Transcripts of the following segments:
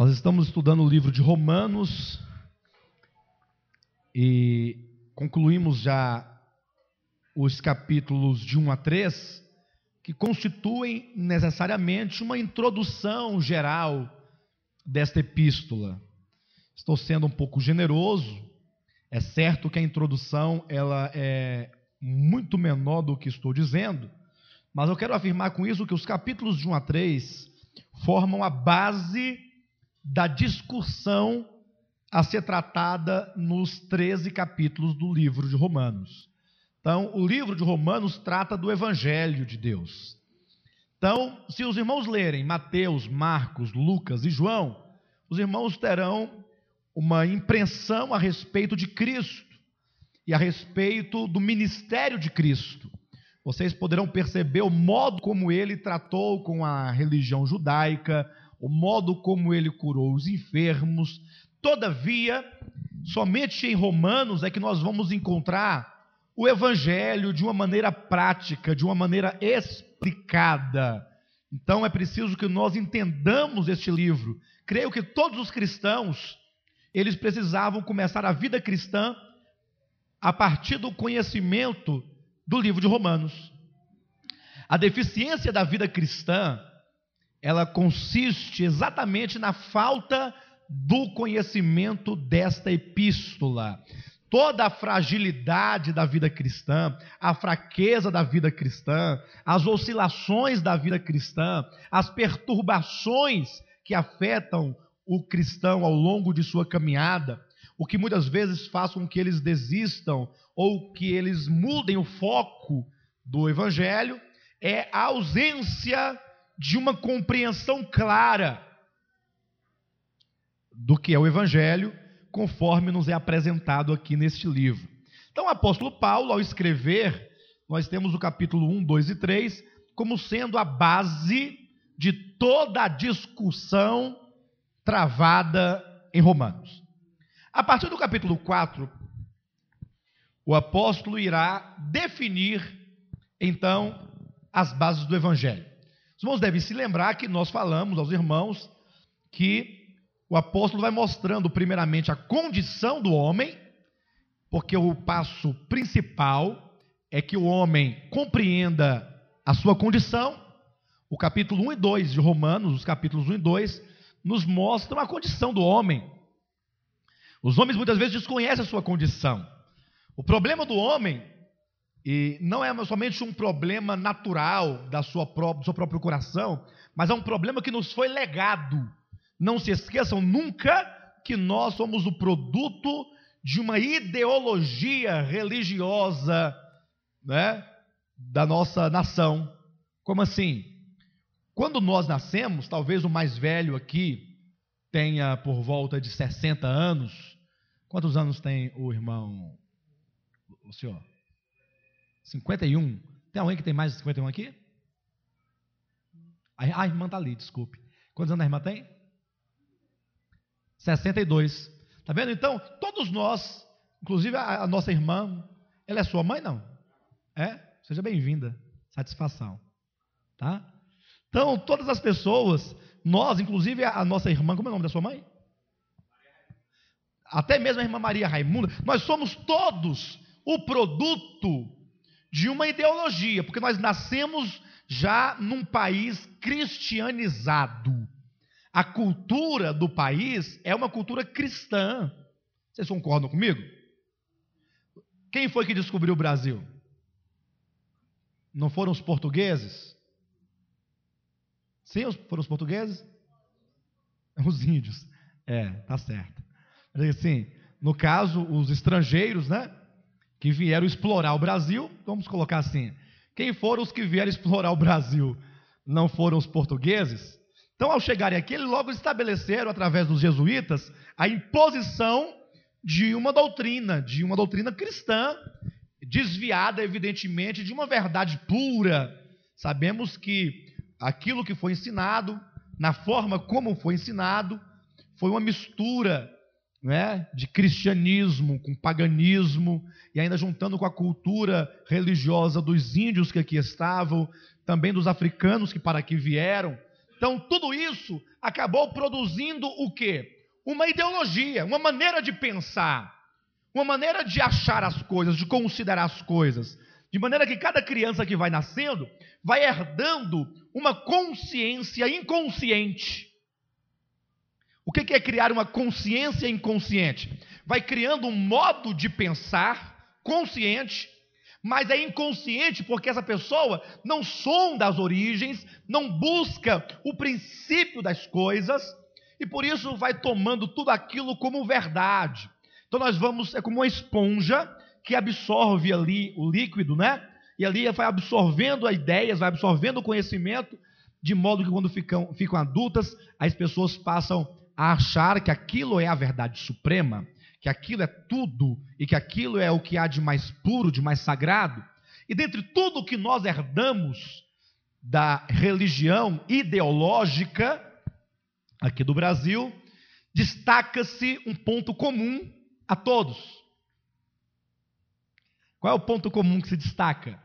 Nós estamos estudando o livro de Romanos e concluímos já os capítulos de 1 a 3, que constituem necessariamente uma introdução geral desta epístola. Estou sendo um pouco generoso. É certo que a introdução ela é muito menor do que estou dizendo, mas eu quero afirmar com isso que os capítulos de 1 a 3 formam a base da discussão a ser tratada nos 13 capítulos do livro de Romanos. Então, o livro de Romanos trata do Evangelho de Deus. Então, se os irmãos lerem Mateus, Marcos, Lucas e João, os irmãos terão uma impressão a respeito de Cristo e a respeito do ministério de Cristo. Vocês poderão perceber o modo como ele tratou com a religião judaica, o modo como ele curou os enfermos. Todavia, somente em Romanos é que nós vamos encontrar o evangelho de uma maneira prática, de uma maneira explicada. Então é preciso que nós entendamos este livro. Creio que todos os cristãos, eles precisavam começar a vida cristã a partir do conhecimento do livro de Romanos. A deficiência da vida cristã ela consiste exatamente na falta do conhecimento desta epístola. Toda a fragilidade da vida cristã, a fraqueza da vida cristã, as oscilações da vida cristã, as perturbações que afetam o cristão ao longo de sua caminhada, o que muitas vezes faz com que eles desistam ou que eles mudem o foco do evangelho, é a ausência de uma compreensão clara do que é o Evangelho, conforme nos é apresentado aqui neste livro. Então, o apóstolo Paulo, ao escrever, nós temos o capítulo 1, 2 e 3, como sendo a base de toda a discussão travada em Romanos. A partir do capítulo 4, o apóstolo irá definir, então, as bases do Evangelho. Os irmãos devem se lembrar que nós falamos aos irmãos que o apóstolo vai mostrando primeiramente a condição do homem, porque o passo principal é que o homem compreenda a sua condição. O capítulo 1 e 2 de Romanos, os capítulos 1 e 2, nos mostram a condição do homem. Os homens muitas vezes desconhecem a sua condição. O problema do homem e não é somente um problema natural da sua do seu próprio coração, mas é um problema que nos foi legado. Não se esqueçam nunca que nós somos o produto de uma ideologia religiosa né, da nossa nação. Como assim? Quando nós nascemos, talvez o mais velho aqui tenha por volta de 60 anos. Quantos anos tem o irmão, o senhor? 51. Tem alguém que tem mais de 51 aqui? A, a irmã está ali, desculpe. Quantos anos a irmã tem? 62. Está vendo? Então, todos nós, inclusive a, a, nossa irmã, ela é sua mãe, não? É? Seja bem-vinda. Satisfação. Tá? Então, todas as pessoas, nós, inclusive a, a nossa irmã, como é o nome da sua mãe? Até mesmo a irmã Maria Raimunda, nós somos todos o produto de uma ideologia, porque nós nascemos já num país cristianizado. A cultura do país é uma cultura cristã. Vocês concordam comigo? Quem foi que descobriu o Brasil? Não foram os portugueses? Sim, foram os portugueses? Os índios. É, tá certo. Assim, no caso, os estrangeiros, né? Que vieram explorar o Brasil, vamos colocar assim: quem foram os que vieram explorar o Brasil? Não foram os portugueses? Então, ao chegarem aqui, eles logo estabeleceram, através dos jesuítas, a imposição de uma doutrina, de uma doutrina cristã, desviada, evidentemente, de uma verdade pura. Sabemos que aquilo que foi ensinado, na forma como foi ensinado, foi uma mistura né, de cristianismo com paganismo, e ainda juntando com a cultura religiosa dos índios que aqui estavam, também dos africanos que para aqui vieram. Então, tudo isso acabou produzindo o quê? Uma ideologia, uma maneira de pensar, uma maneira de achar as coisas, de considerar as coisas. De maneira que cada criança que vai nascendo vai herdando uma consciência inconsciente. O que é criar uma consciência inconsciente? Vai criando um modo de pensar consciente, mas é inconsciente porque essa pessoa não sonda as origens, não busca o princípio das coisas, e por isso vai tomando tudo aquilo como verdade. Então nós vamos, é como uma esponja que absorve ali o líquido, né? E ali vai absorvendo as ideias, vai absorvendo o conhecimento, de modo que quando ficam, ficam adultas, as pessoas passam a achar que aquilo é a verdade suprema, que aquilo é tudo e que aquilo é o que há de mais puro, de mais sagrado. E dentre tudo que nós herdamos da religião ideológica aqui do Brasil, destaca-se um ponto comum a todos qual é o ponto comum que se destaca?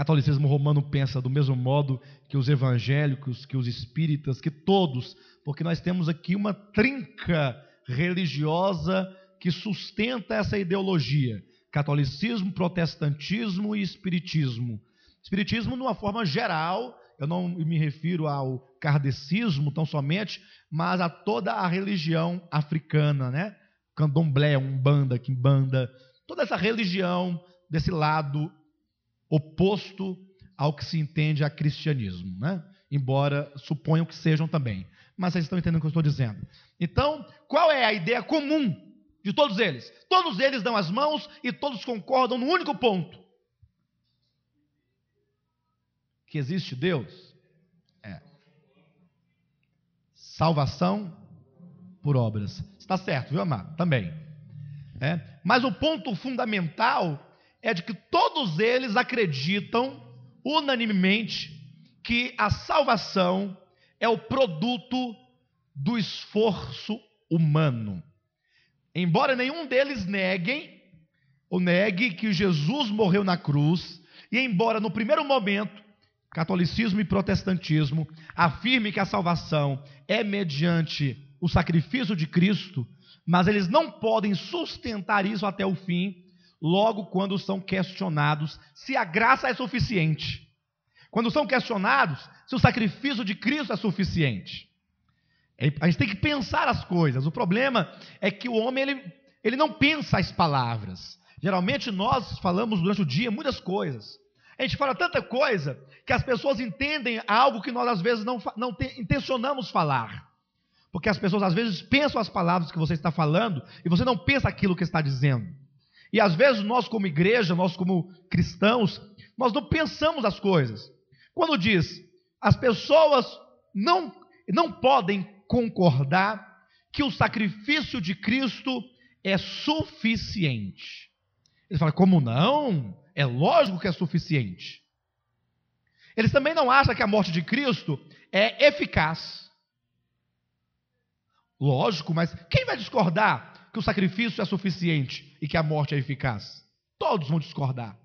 Catolicismo romano pensa do mesmo modo que os evangélicos, que os espíritas, que todos, porque nós temos aqui uma trinca religiosa que sustenta essa ideologia: catolicismo, protestantismo e espiritismo. Espiritismo, de uma forma geral, eu não me refiro ao kardecismo tão somente, mas a toda a religião africana, né? Candomblé, umbanda, quimbanda, toda essa religião desse lado oposto ao que se entende a cristianismo, né? embora suponham que sejam também. Mas vocês estão entendendo o que eu estou dizendo. Então, qual é a ideia comum de todos eles? Todos eles dão as mãos e todos concordam no único ponto: que existe Deus. É. Salvação por obras. Está certo, viu, amado? Também. É. Mas o ponto fundamental é de que todos eles acreditam unanimemente que a salvação é o produto do esforço humano. Embora nenhum deles neguem ou negue que Jesus morreu na cruz, e embora no primeiro momento catolicismo e protestantismo afirme que a salvação é mediante o sacrifício de Cristo, mas eles não podem sustentar isso até o fim, logo quando são questionados se a graça é suficiente. Quando são questionados se o sacrifício de Cristo é suficiente. A gente tem que pensar as coisas. O problema é que o homem ele, ele não pensa as palavras. Geralmente nós falamos durante o dia muitas coisas. A gente fala tanta coisa que as pessoas entendem algo que nós às vezes não, não te, intencionamos falar. Porque as pessoas às vezes pensam as palavras que você está falando e você não pensa aquilo que está dizendo. E às vezes nós, como igreja, nós, como cristãos, nós não pensamos as coisas. Quando diz, as pessoas não, não podem concordar que o sacrifício de Cristo é suficiente. Ele fala, como não? É lógico que é suficiente. Eles também não acham que a morte de Cristo é eficaz. Lógico, mas quem vai discordar que o sacrifício é suficiente e que a morte é eficaz? Todos vão discordar.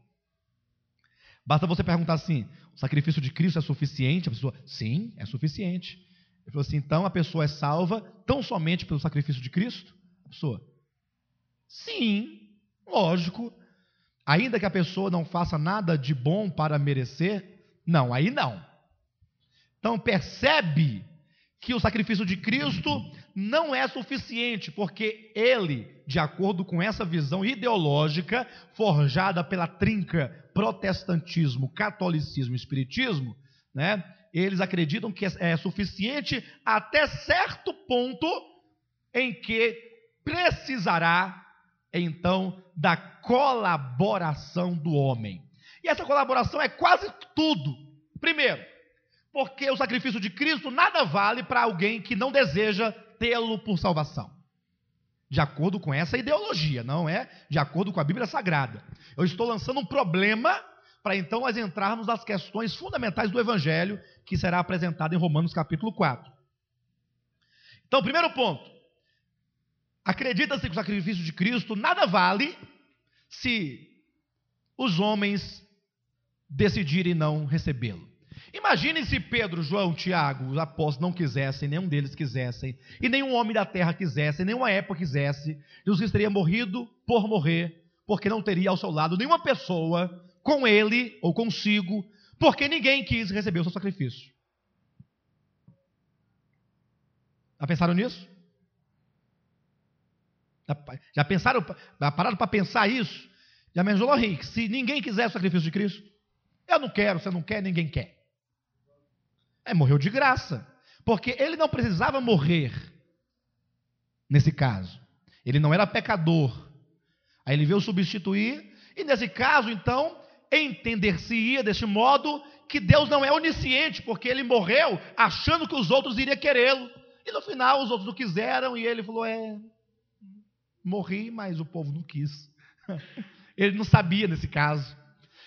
Basta você perguntar assim: o sacrifício de Cristo é suficiente? A pessoa, sim, é suficiente. Ele falou assim: então a pessoa é salva tão somente pelo sacrifício de Cristo? A pessoa, sim, lógico. Ainda que a pessoa não faça nada de bom para merecer, não, aí não. Então percebe que o sacrifício de Cristo não é suficiente, porque ele, de acordo com essa visão ideológica forjada pela trinca protestantismo, catolicismo espiritismo, né, eles acreditam que é suficiente até certo ponto em que precisará então da colaboração do homem. E essa colaboração é quase tudo. Primeiro, porque o sacrifício de Cristo nada vale para alguém que não deseja tê-lo por salvação. De acordo com essa ideologia, não é de acordo com a Bíblia Sagrada. Eu estou lançando um problema para então nós entrarmos nas questões fundamentais do Evangelho, que será apresentado em Romanos capítulo 4. Então, primeiro ponto: acredita-se que o sacrifício de Cristo nada vale se os homens decidirem não recebê-lo. Imagine se Pedro, João, Tiago, os apóstolos não quisessem, nenhum deles quisessem, e nenhum homem da terra quisesse, nenhuma época quisesse, Jesus teria morrido por morrer, porque não teria ao seu lado nenhuma pessoa com ele ou consigo, porque ninguém quis receber o seu sacrifício. Já pensaram nisso? Já pensaram, já pararam para pensar isso? Já imaginou, Henrique, se ninguém quiser o sacrifício de Cristo? Eu não quero, você não quer, ninguém quer. É, morreu de graça. Porque ele não precisava morrer nesse caso. Ele não era pecador. Aí ele veio substituir, e nesse caso, então, entender-se-ia deste modo que Deus não é onisciente, porque ele morreu achando que os outros iriam querê-lo. E no final os outros não quiseram, e ele falou: É, morri, mas o povo não quis. ele não sabia nesse caso.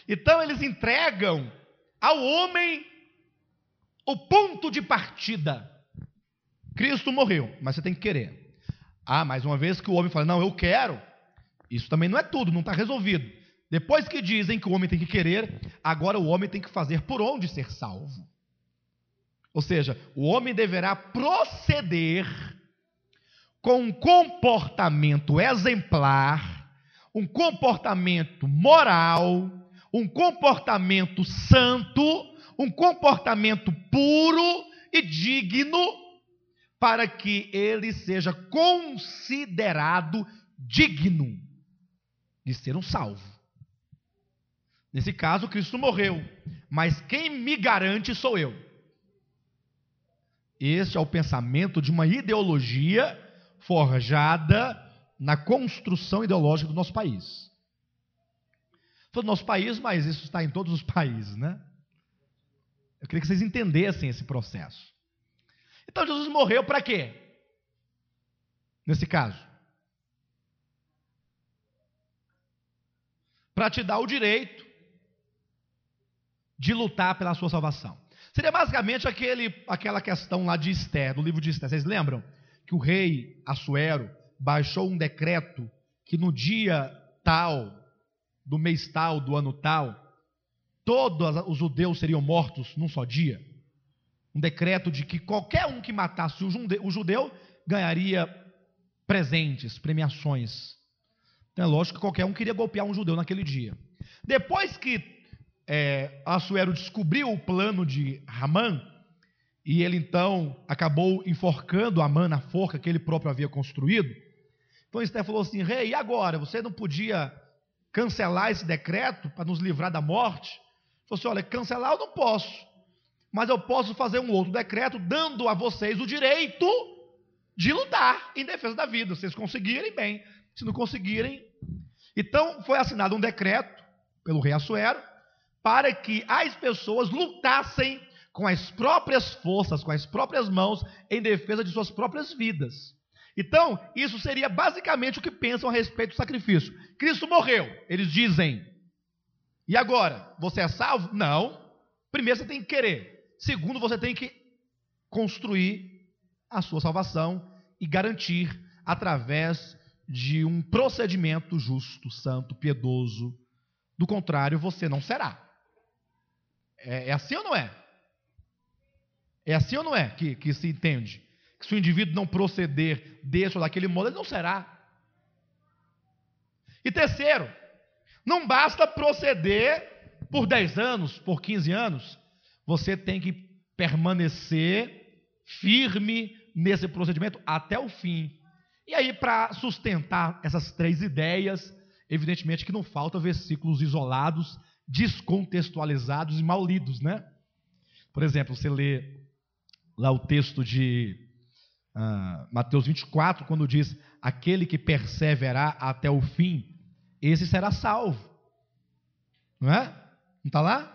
Então eles entregam ao homem o ponto de partida. Cristo morreu, mas você tem que querer. Ah, mais uma vez que o homem fala, não, eu quero. Isso também não é tudo, não está resolvido. Depois que dizem que o homem tem que querer, agora o homem tem que fazer por onde ser salvo. Ou seja, o homem deverá proceder com um comportamento exemplar, um comportamento moral, um comportamento santo, um comportamento puro e digno, para que ele seja considerado digno de ser um salvo. Nesse caso, Cristo morreu, mas quem me garante sou eu. Este é o pensamento de uma ideologia forjada na construção ideológica do nosso país. Todo nosso país, mas isso está em todos os países, né? Eu queria que vocês entendessem esse processo. Então Jesus morreu para quê? Nesse caso. Para te dar o direito de lutar pela sua salvação. Seria basicamente aquele, aquela questão lá de Esther, do livro de Esther. Vocês lembram? Que o rei Assuero baixou um decreto que no dia tal, do mês tal, do ano tal, todos os judeus seriam mortos num só dia. Um decreto de que qualquer um que matasse o judeu ganharia presentes, premiações. Então é lógico que qualquer um queria golpear um judeu naquele dia. Depois que é, Assuero descobriu o plano de Ramã, e ele então acabou enforcando Amã na forca que ele próprio havia construído, então Esther falou assim: Rei, e agora? Você não podia cancelar esse decreto para nos livrar da morte? Falou assim: olha, cancelar eu não posso, mas eu posso fazer um outro decreto dando a vocês o direito de lutar em defesa da vida. Se vocês conseguirem, bem. Se não conseguirem. Então, foi assinado um decreto pelo rei Assuero para que as pessoas lutassem com as próprias forças, com as próprias mãos, em defesa de suas próprias vidas. Então, isso seria basicamente o que pensam a respeito do sacrifício. Cristo morreu, eles dizem, e agora, você é salvo? Não. Primeiro você tem que querer. Segundo, você tem que construir a sua salvação e garantir através de um procedimento justo, santo, piedoso. Do contrário, você não será. É, é assim ou não é? É assim ou não é que, que se entende? Que se o indivíduo não proceder desse ou daquele modo, ele não será. E terceiro, não basta proceder por 10 anos, por 15 anos, você tem que permanecer firme nesse procedimento até o fim. E aí, para sustentar essas três ideias, evidentemente que não falta versículos isolados, descontextualizados e mal lidos, né? Por exemplo, você lê lá o texto de uh, Mateus 24, quando diz: Aquele que perseverar até o fim, esse será salvo. Não é? Não está lá?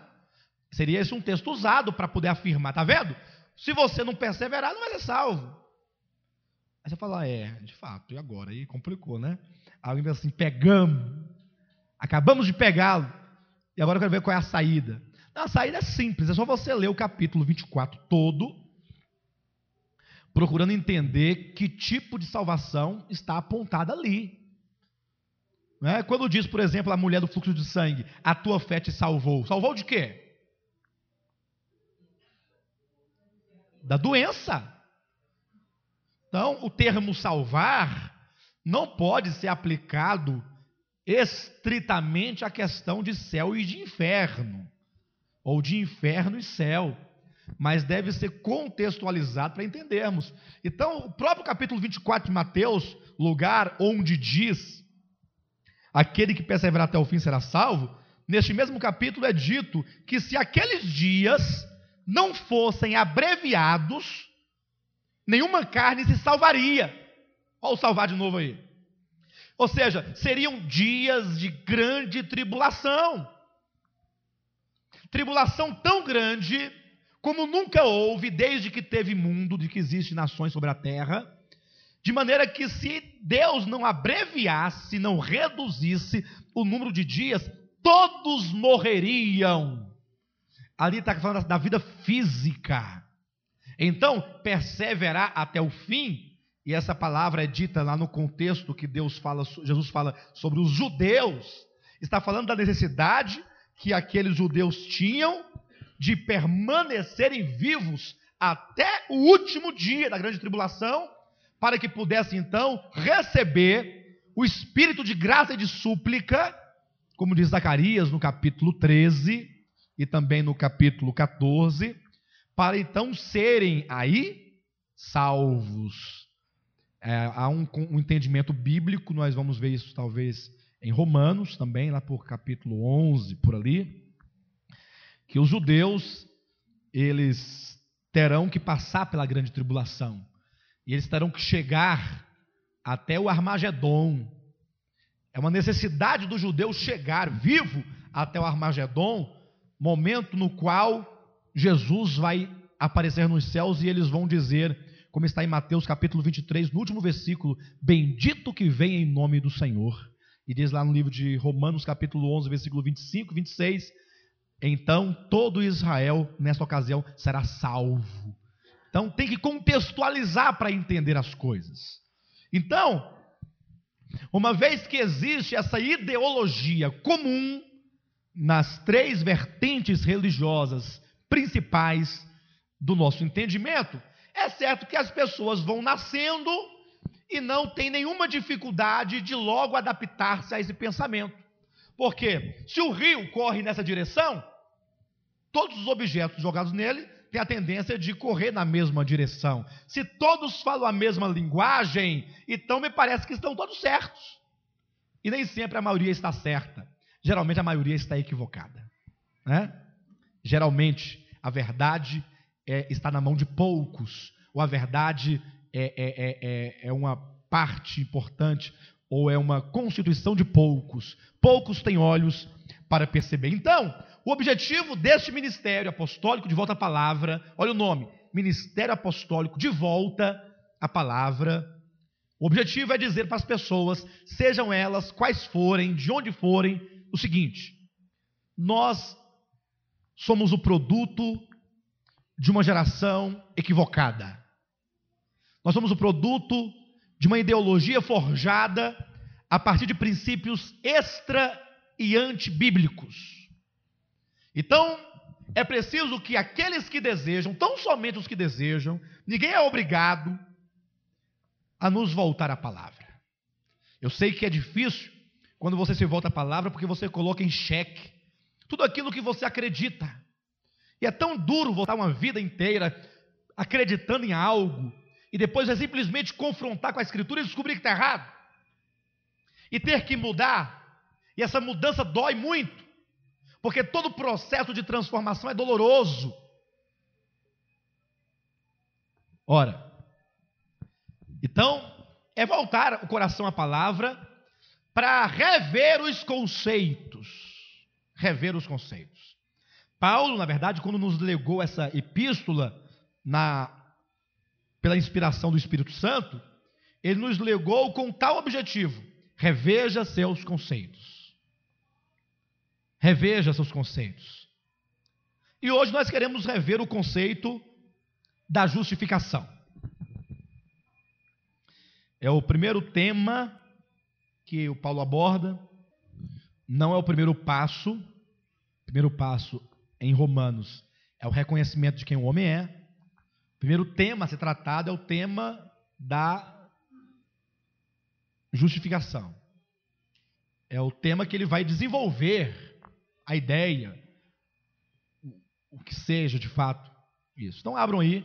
Seria esse um texto usado para poder afirmar, tá vendo? Se você não perseverar, não vai ser salvo. Aí você fala, é, de fato, e agora? Aí complicou, né? Alguém pensa assim, pegamos, acabamos de pegá-lo, e agora eu quero ver qual é a saída. Não, a saída é simples, é só você ler o capítulo 24 todo, procurando entender que tipo de salvação está apontada ali. Né? Quando diz, por exemplo, a mulher do fluxo de sangue, a tua fé te salvou. Salvou de quê? da doença. Então, o termo salvar não pode ser aplicado estritamente à questão de céu e de inferno, ou de inferno e céu, mas deve ser contextualizado para entendermos. Então, o próprio capítulo 24 de Mateus, lugar onde diz: aquele que perseverar até o fim será salvo, neste mesmo capítulo é dito que se aqueles dias não fossem abreviados, nenhuma carne se salvaria. Olha o salvar de novo aí. Ou seja, seriam dias de grande tribulação. Tribulação tão grande como nunca houve desde que teve mundo, de que existem nações sobre a terra. De maneira que se Deus não abreviasse, não reduzisse o número de dias, todos morreriam. Ali está falando da vida física. Então, perseverar até o fim, e essa palavra é dita lá no contexto que Deus fala, Jesus fala sobre os judeus, está falando da necessidade que aqueles judeus tinham de permanecerem vivos até o último dia da grande tribulação, para que pudessem então receber o espírito de graça e de súplica, como diz Zacarias no capítulo 13 e também no capítulo 14, para então serem aí salvos. É, há um, um, entendimento bíblico, nós vamos ver isso talvez em Romanos também, lá por capítulo 11, por ali, que os judeus, eles terão que passar pela grande tribulação, e eles terão que chegar até o Armagedon. É uma necessidade do judeu chegar vivo até o Armagedon, momento no qual Jesus vai aparecer nos céus e eles vão dizer, como está em Mateus capítulo 23, no último versículo: Bendito que vem em nome do Senhor. E diz lá no livro de Romanos, capítulo 11, versículo 25 e 26: Então todo Israel, nesta ocasião, será salvo. Então tem que contextualizar para entender as coisas. Então, uma vez que existe essa ideologia comum nas três vertentes religiosas principais do nosso entendimento, é certo que as pessoas vão nascendo e não tem nenhuma dificuldade de logo adaptar-se a esse pensamento. Porque se o rio corre nessa direção, todos os objetos jogados nele têm a tendência de correr na mesma direção. Se todos falam a mesma linguagem, então me parece que estão todos certos. E nem sempre a maioria está certa. Geralmente a maioria está equivocada. Né? Geralmente a verdade é, está na mão de poucos, ou a verdade é, é, é, é uma parte importante, ou é uma constituição de poucos. Poucos têm olhos para perceber. Então, o objetivo deste ministério apostólico de volta à palavra, olha o nome, Ministério Apostólico de volta à palavra. O objetivo é dizer para as pessoas, sejam elas quais forem, de onde forem, o seguinte: nós somos o produto de uma geração equivocada. Nós somos o produto de uma ideologia forjada a partir de princípios extra e antibíblicos. Então, é preciso que aqueles que desejam, tão somente os que desejam, ninguém é obrigado a nos voltar à palavra. Eu sei que é difícil quando você se volta à palavra porque você coloca em xeque tudo aquilo que você acredita. E é tão duro voltar uma vida inteira acreditando em algo e depois é simplesmente confrontar com a Escritura e descobrir que está errado. E ter que mudar. E essa mudança dói muito, porque todo processo de transformação é doloroso. Ora, então, é voltar o coração à palavra para rever os conceitos rever os conceitos. Paulo, na verdade, quando nos legou essa epístola na, pela inspiração do Espírito Santo, ele nos legou com tal objetivo: reveja seus conceitos. Reveja seus conceitos. E hoje nós queremos rever o conceito da justificação. É o primeiro tema que o Paulo aborda não é o primeiro passo. O primeiro passo em Romanos é o reconhecimento de quem o homem é. O primeiro tema a ser tratado é o tema da justificação. É o tema que ele vai desenvolver a ideia, o que seja de fato isso. Então abram aí,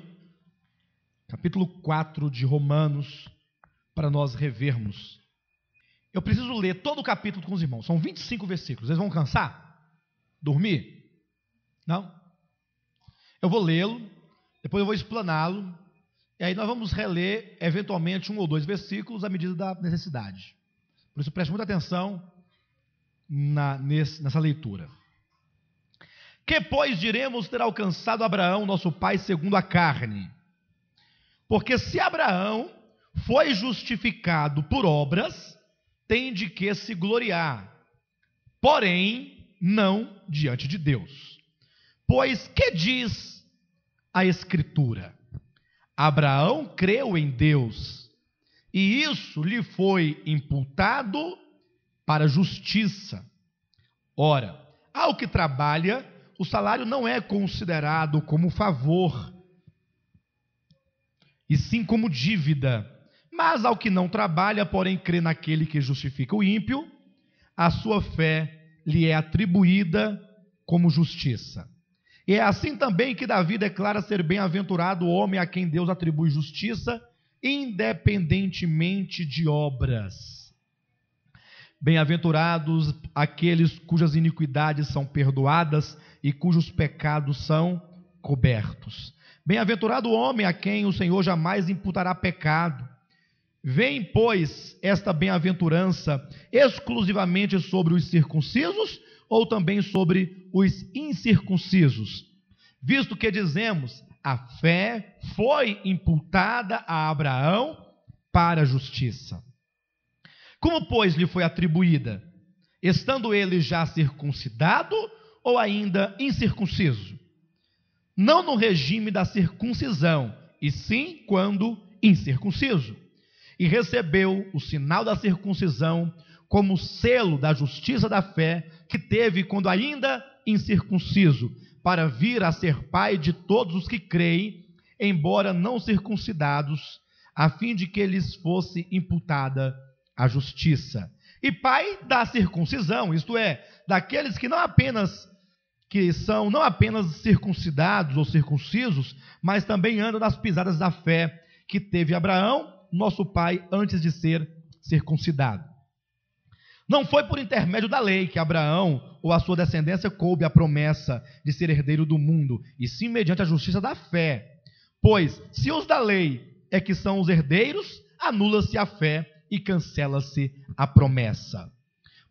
capítulo 4 de Romanos, para nós revermos. Eu preciso ler todo o capítulo com os irmãos, são 25 versículos. Eles vão cansar? Dormir? Não? Eu vou lê-lo, depois eu vou explaná-lo, e aí nós vamos reler, eventualmente, um ou dois versículos à medida da necessidade. Por isso, preste muita atenção na, nessa leitura. Que, pois, diremos ter alcançado Abraão, nosso pai, segundo a carne? Porque se Abraão foi justificado por obras, tem de que se gloriar, porém, não diante de Deus. Pois que diz a Escritura? Abraão creu em Deus, e isso lhe foi imputado para justiça. Ora, ao que trabalha, o salário não é considerado como favor, e sim como dívida. Mas ao que não trabalha, porém crê naquele que justifica o ímpio, a sua fé lhe é atribuída como justiça. E é assim também que Davi declara ser bem-aventurado o homem a quem Deus atribui justiça, independentemente de obras. Bem-aventurados aqueles cujas iniquidades são perdoadas e cujos pecados são cobertos. Bem-aventurado o homem a quem o Senhor jamais imputará pecado. Vem, pois, esta bem-aventurança exclusivamente sobre os circuncisos ou também sobre os incircuncisos. Visto que dizemos, a fé foi imputada a Abraão para a justiça. Como, pois, lhe foi atribuída? Estando ele já circuncidado ou ainda incircunciso? Não no regime da circuncisão, e sim quando incircunciso. E recebeu o sinal da circuncisão como selo da justiça da fé que teve quando ainda incircunciso, para vir a ser pai de todos os que creem, embora não circuncidados, a fim de que lhes fosse imputada a justiça. E pai da circuncisão, isto é, daqueles que não apenas que são não apenas circuncidados ou circuncisos, mas também andam nas pisadas da fé que teve Abraão, nosso pai, antes de ser circuncidado. Não foi por intermédio da lei que Abraão ou a sua descendência coube a promessa de ser herdeiro do mundo, e sim mediante a justiça da fé. Pois, se os da lei é que são os herdeiros, anula-se a fé e cancela-se a promessa.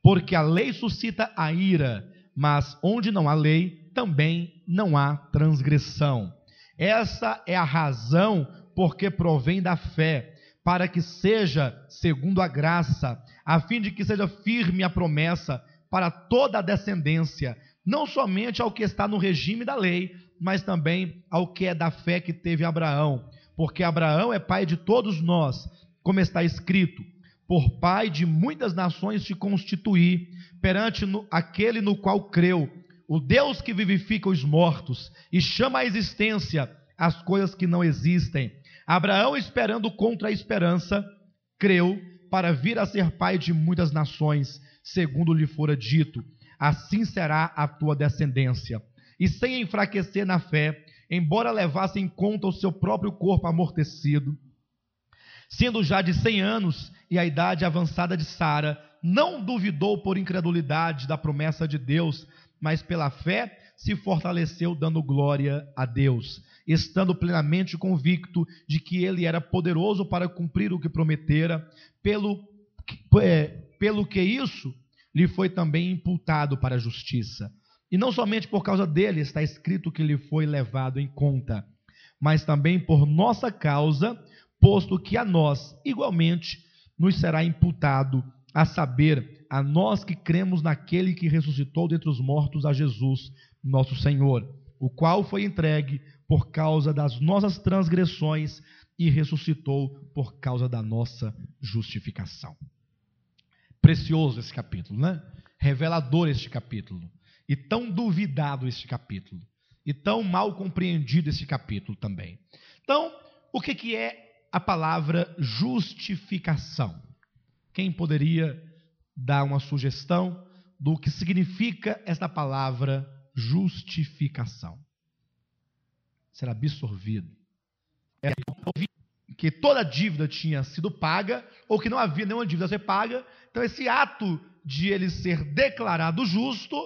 Porque a lei suscita a ira, mas onde não há lei, também não há transgressão. Essa é a razão porque provém da fé, para que seja segundo a graça a fim de que seja firme a promessa para toda a descendência, não somente ao que está no regime da lei, mas também ao que é da fé que teve Abraão, porque Abraão é pai de todos nós, como está escrito: por pai de muitas nações te constituí, perante no, aquele no qual creu, o Deus que vivifica os mortos e chama à existência as coisas que não existem. Abraão, esperando contra a esperança, creu para vir a ser pai de muitas nações, segundo lhe fora dito: assim será a tua descendência. E sem enfraquecer na fé, embora levasse em conta o seu próprio corpo amortecido, sendo já de cem anos e a idade avançada de Sara, não duvidou por incredulidade da promessa de Deus, mas pela fé se fortaleceu, dando glória a Deus, estando plenamente convicto de que ele era poderoso para cumprir o que prometera, pelo, é, pelo que isso lhe foi também imputado para a justiça. E não somente por causa dele está escrito que lhe foi levado em conta, mas também por nossa causa, posto que a nós, igualmente, nos será imputado, a saber, a nós que cremos naquele que ressuscitou dentre os mortos a Jesus, nosso Senhor, o qual foi entregue por causa das nossas transgressões e ressuscitou por causa da nossa justificação. Precioso esse capítulo, né? Revelador este capítulo. E tão duvidado este capítulo. E tão mal compreendido esse capítulo também. Então, o que, que é a palavra justificação? Quem poderia dar uma sugestão do que significa esta palavra justificação? Ser absorvido. É que toda dívida tinha sido paga, ou que não havia nenhuma dívida a ser paga. Então, esse ato de ele ser declarado justo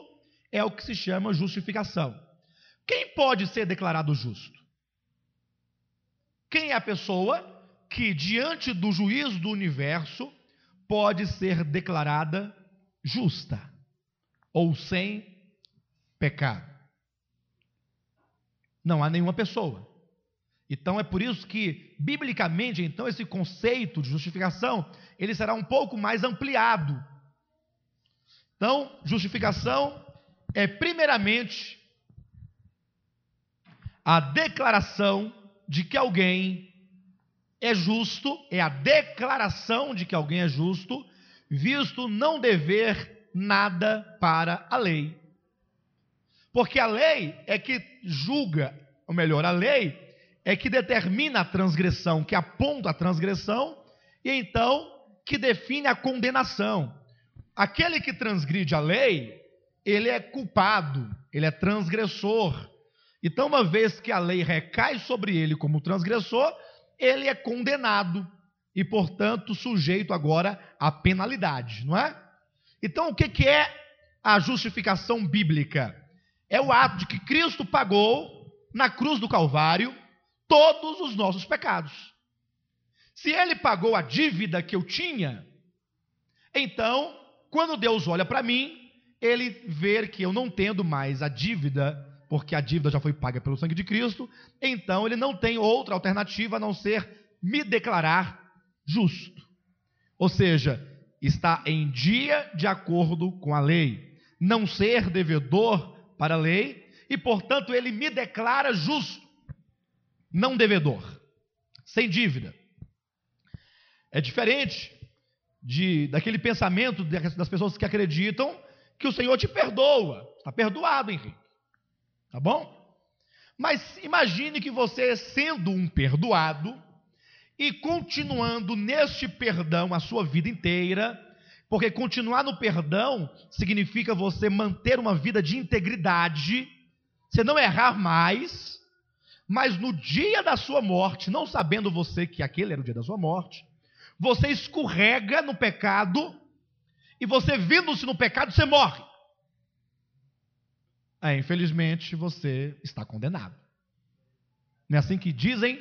é o que se chama justificação. Quem pode ser declarado justo? Quem é a pessoa que, diante do juízo do universo, pode ser declarada justa ou sem pecado? Não há nenhuma pessoa. Então é por isso que, biblicamente, então, esse conceito de justificação, ele será um pouco mais ampliado. Então, justificação é primeiramente a declaração de que alguém é justo, é a declaração de que alguém é justo, visto não dever nada para a lei. Porque a lei é que julga, ou melhor, a lei é que determina a transgressão, que aponta a transgressão, e então que define a condenação. Aquele que transgride a lei, ele é culpado, ele é transgressor. Então, uma vez que a lei recai sobre ele como transgressor, ele é condenado e, portanto, sujeito agora à penalidade, não é? Então, o que é a justificação bíblica? É o ato de que Cristo pagou na cruz do Calvário todos os nossos pecados. Se ele pagou a dívida que eu tinha, então, quando Deus olha para mim, ele vê que eu não tendo mais a dívida porque a dívida já foi paga pelo sangue de Cristo, então ele não tem outra alternativa a não ser me declarar justo. Ou seja, está em dia de acordo com a lei, não ser devedor para a lei, e portanto ele me declara justo, não devedor, sem dívida. É diferente de daquele pensamento das pessoas que acreditam que o Senhor te perdoa, está perdoado, Henrique. Tá bom? Mas imagine que você, sendo um perdoado e continuando neste perdão a sua vida inteira, porque continuar no perdão significa você manter uma vida de integridade, você não errar mais, mas no dia da sua morte, não sabendo você que aquele era o dia da sua morte, você escorrega no pecado e você vendo-se no pecado, você morre. É, infelizmente, você está condenado. Não é assim que dizem?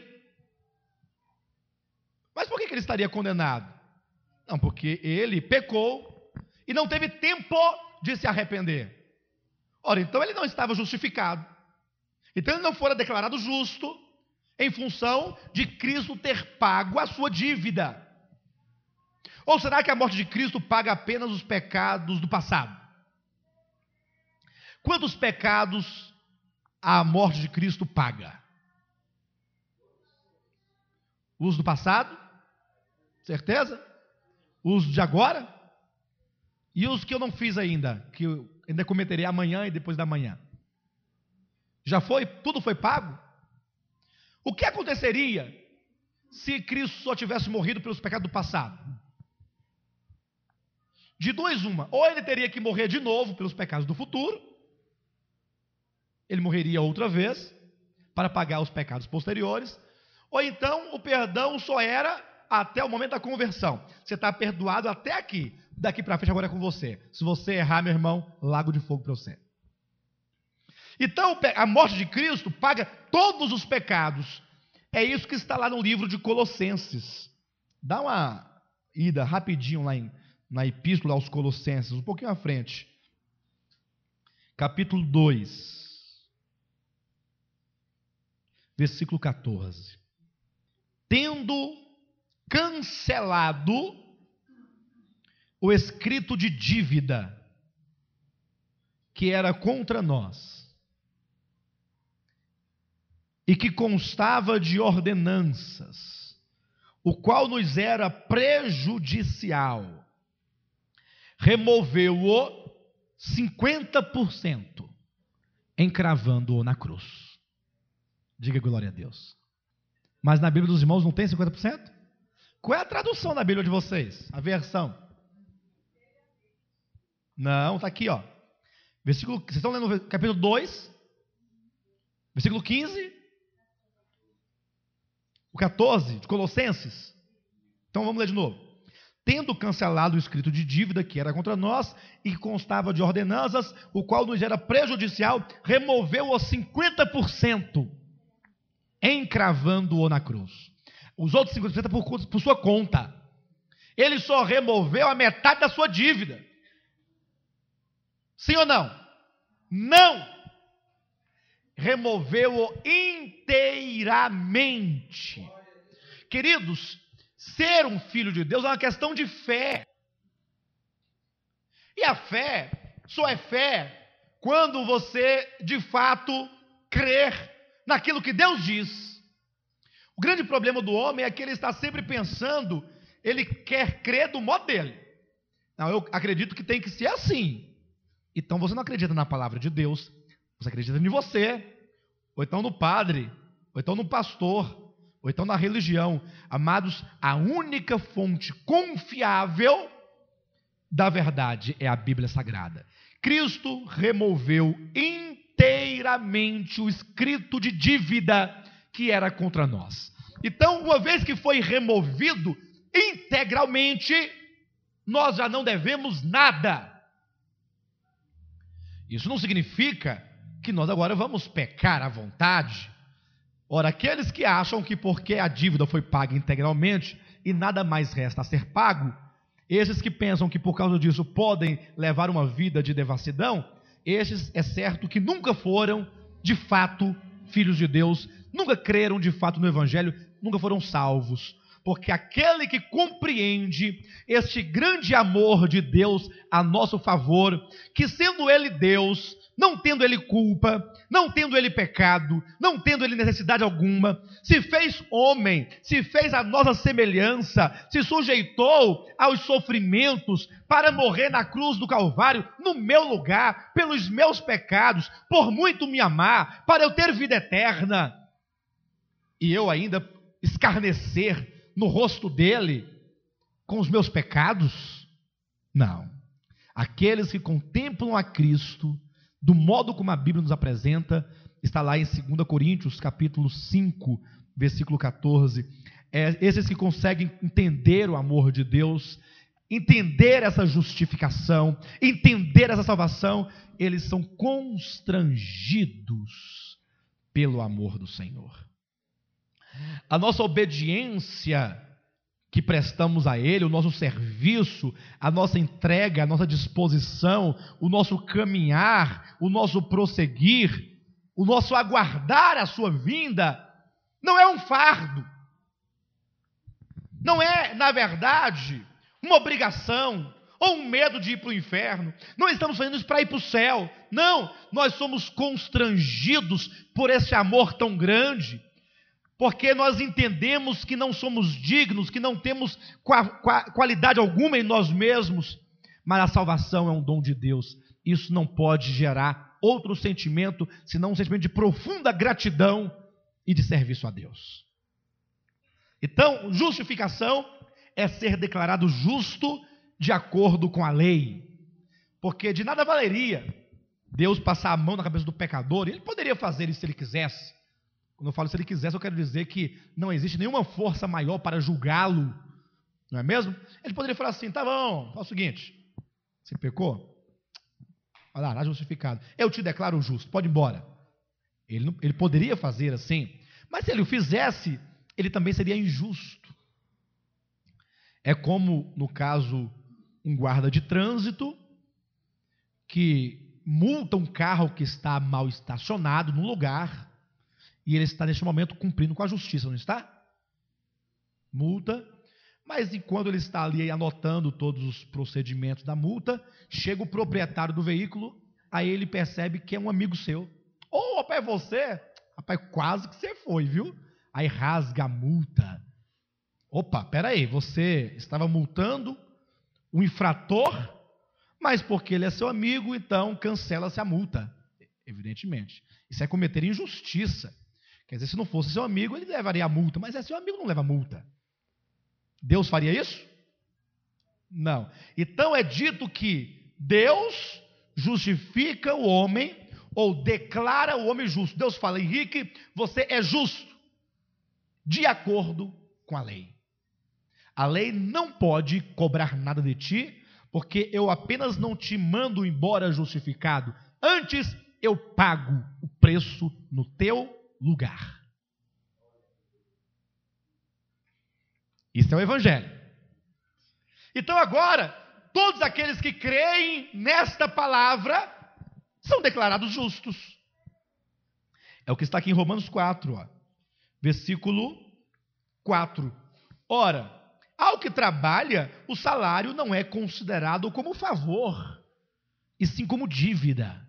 Mas por que ele estaria condenado? Não, porque ele pecou e não teve tempo de se arrepender. Ora, então ele não estava justificado. Então ele não fora declarado justo em função de Cristo ter pago a sua dívida. Ou será que a morte de Cristo paga apenas os pecados do passado? Quantos pecados a morte de Cristo paga? Os do passado? Certeza? Os de agora? E os que eu não fiz ainda, que eu ainda cometerei amanhã e depois da manhã? Já foi? Tudo foi pago? O que aconteceria se Cristo só tivesse morrido pelos pecados do passado? De duas, uma. Ou ele teria que morrer de novo pelos pecados do futuro, ele morreria outra vez para pagar os pecados posteriores, ou então o perdão só era até o momento da conversão. Você está perdoado até aqui, daqui para frente agora é com você. Se você errar, meu irmão, lago de fogo para você. Então, a morte de Cristo paga todos os pecados. É isso que está lá no livro de Colossenses. Dá uma ida rapidinho lá em, na Epístola aos Colossenses, um pouquinho à frente. Capítulo 2. Versículo 14. Tendo cancelado o escrito de dívida que era contra nós e que constava de ordenanças, o qual nos era prejudicial, removeu-o 50%, encravando-o na cruz. Diga glória a Deus. Mas na Bíblia dos irmãos não tem 50%? Qual é a tradução da Bíblia de vocês? A versão? Não, está aqui, ó. Versículo, vocês estão lendo capítulo 2, versículo 15, o 14 de Colossenses. Então vamos ler de novo. Tendo cancelado o escrito de dívida que era contra nós e que constava de ordenanças, o qual nos era prejudicial, removeu os 50%, encravando-o na cruz. Os outros 50% por, por sua conta. Ele só removeu a metade da sua dívida. Sim ou não? Não! Removeu-o inteiramente. Queridos, ser um filho de Deus é uma questão de fé. E a fé só é fé quando você de fato crer naquilo que Deus diz. O grande problema do homem é que ele está sempre pensando, ele quer crer do modo dele. Não, eu acredito que tem que ser assim. Então você não acredita na palavra de Deus, você acredita em você, ou então no padre, ou então no pastor, ou então na religião. Amados, a única fonte confiável da verdade é a Bíblia Sagrada. Cristo removeu inteiramente o escrito de dívida que era contra nós. Então, uma vez que foi removido integralmente, nós já não devemos nada. Isso não significa que nós agora vamos pecar à vontade. Ora, aqueles que acham que porque a dívida foi paga integralmente e nada mais resta a ser pago, esses que pensam que por causa disso podem levar uma vida de devassidão, esses é certo que nunca foram de fato filhos de Deus, nunca creram de fato no Evangelho, nunca foram salvos. Porque aquele que compreende este grande amor de Deus a nosso favor, que sendo Ele Deus, não tendo Ele culpa, não tendo Ele pecado, não tendo Ele necessidade alguma, se fez homem, se fez a nossa semelhança, se sujeitou aos sofrimentos para morrer na cruz do Calvário, no meu lugar, pelos meus pecados, por muito me amar, para eu ter vida eterna. E eu ainda escarnecer no rosto dele com os meus pecados? Não. Aqueles que contemplam a Cristo, do modo como a Bíblia nos apresenta, está lá em 2 Coríntios, capítulo 5, versículo 14. É, esses que conseguem entender o amor de Deus, entender essa justificação, entender essa salvação, eles são constrangidos pelo amor do Senhor. A nossa obediência que prestamos a Ele, o nosso serviço, a nossa entrega, a nossa disposição, o nosso caminhar, o nosso prosseguir, o nosso aguardar a Sua vinda, não é um fardo. Não é, na verdade, uma obrigação ou um medo de ir para o inferno. Não estamos fazendo isso para ir para o céu. Não, nós somos constrangidos por esse amor tão grande porque nós entendemos que não somos dignos, que não temos qualidade alguma em nós mesmos, mas a salvação é um dom de Deus. Isso não pode gerar outro sentimento senão um sentimento de profunda gratidão e de serviço a Deus. Então, justificação é ser declarado justo de acordo com a lei, porque de nada valeria Deus passar a mão na cabeça do pecador, ele poderia fazer isso se ele quisesse quando eu falo se ele quisesse, eu quero dizer que não existe nenhuma força maior para julgá-lo, não é mesmo? Ele poderia falar assim: tá bom, faz o seguinte, você pecou? Olha lá, está justificado. Eu te declaro justo, pode ir embora. Ele, ele poderia fazer assim, mas se ele o fizesse, ele também seria injusto. É como, no caso, um guarda de trânsito que multa um carro que está mal estacionado no lugar e ele está neste momento cumprindo com a justiça, não está? Multa. Mas enquanto ele está ali anotando todos os procedimentos da multa, chega o proprietário do veículo, aí ele percebe que é um amigo seu. Ô, oh, rapaz, é você? Rapaz, quase que você foi, viu? Aí rasga a multa. Opa, peraí, você estava multando o infrator, mas porque ele é seu amigo, então cancela-se a multa. Evidentemente. Isso é cometer injustiça. Quer dizer, se não fosse seu amigo, ele levaria a multa, mas é seu amigo não leva multa. Deus faria isso? Não. Então é dito que Deus justifica o homem ou declara o homem justo. Deus fala, Henrique, você é justo, de acordo com a lei. A lei não pode cobrar nada de ti, porque eu apenas não te mando embora justificado. Antes eu pago o preço no teu lugar. Isso é o Evangelho. Então agora, todos aqueles que creem nesta palavra são declarados justos. É o que está aqui em Romanos 4, ó, versículo 4. Ora, ao que trabalha, o salário não é considerado como favor, e sim como dívida.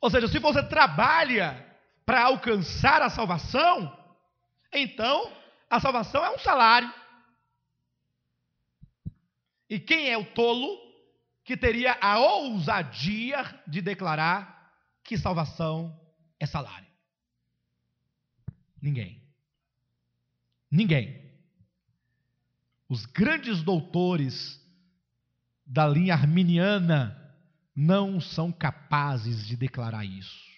Ou seja, se você trabalha para alcançar a salvação, então a salvação é um salário. E quem é o tolo que teria a ousadia de declarar que salvação é salário? Ninguém. Ninguém. Os grandes doutores da linha arminiana não são capazes de declarar isso.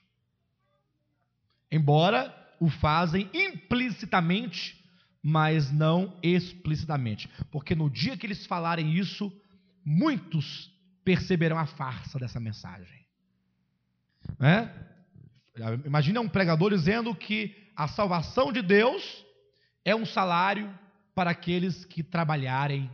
Embora o fazem implicitamente mas não explicitamente. Porque no dia que eles falarem isso, muitos perceberão a farsa dessa mensagem. Né? Imagina um pregador dizendo que a salvação de Deus é um salário para aqueles que trabalharem.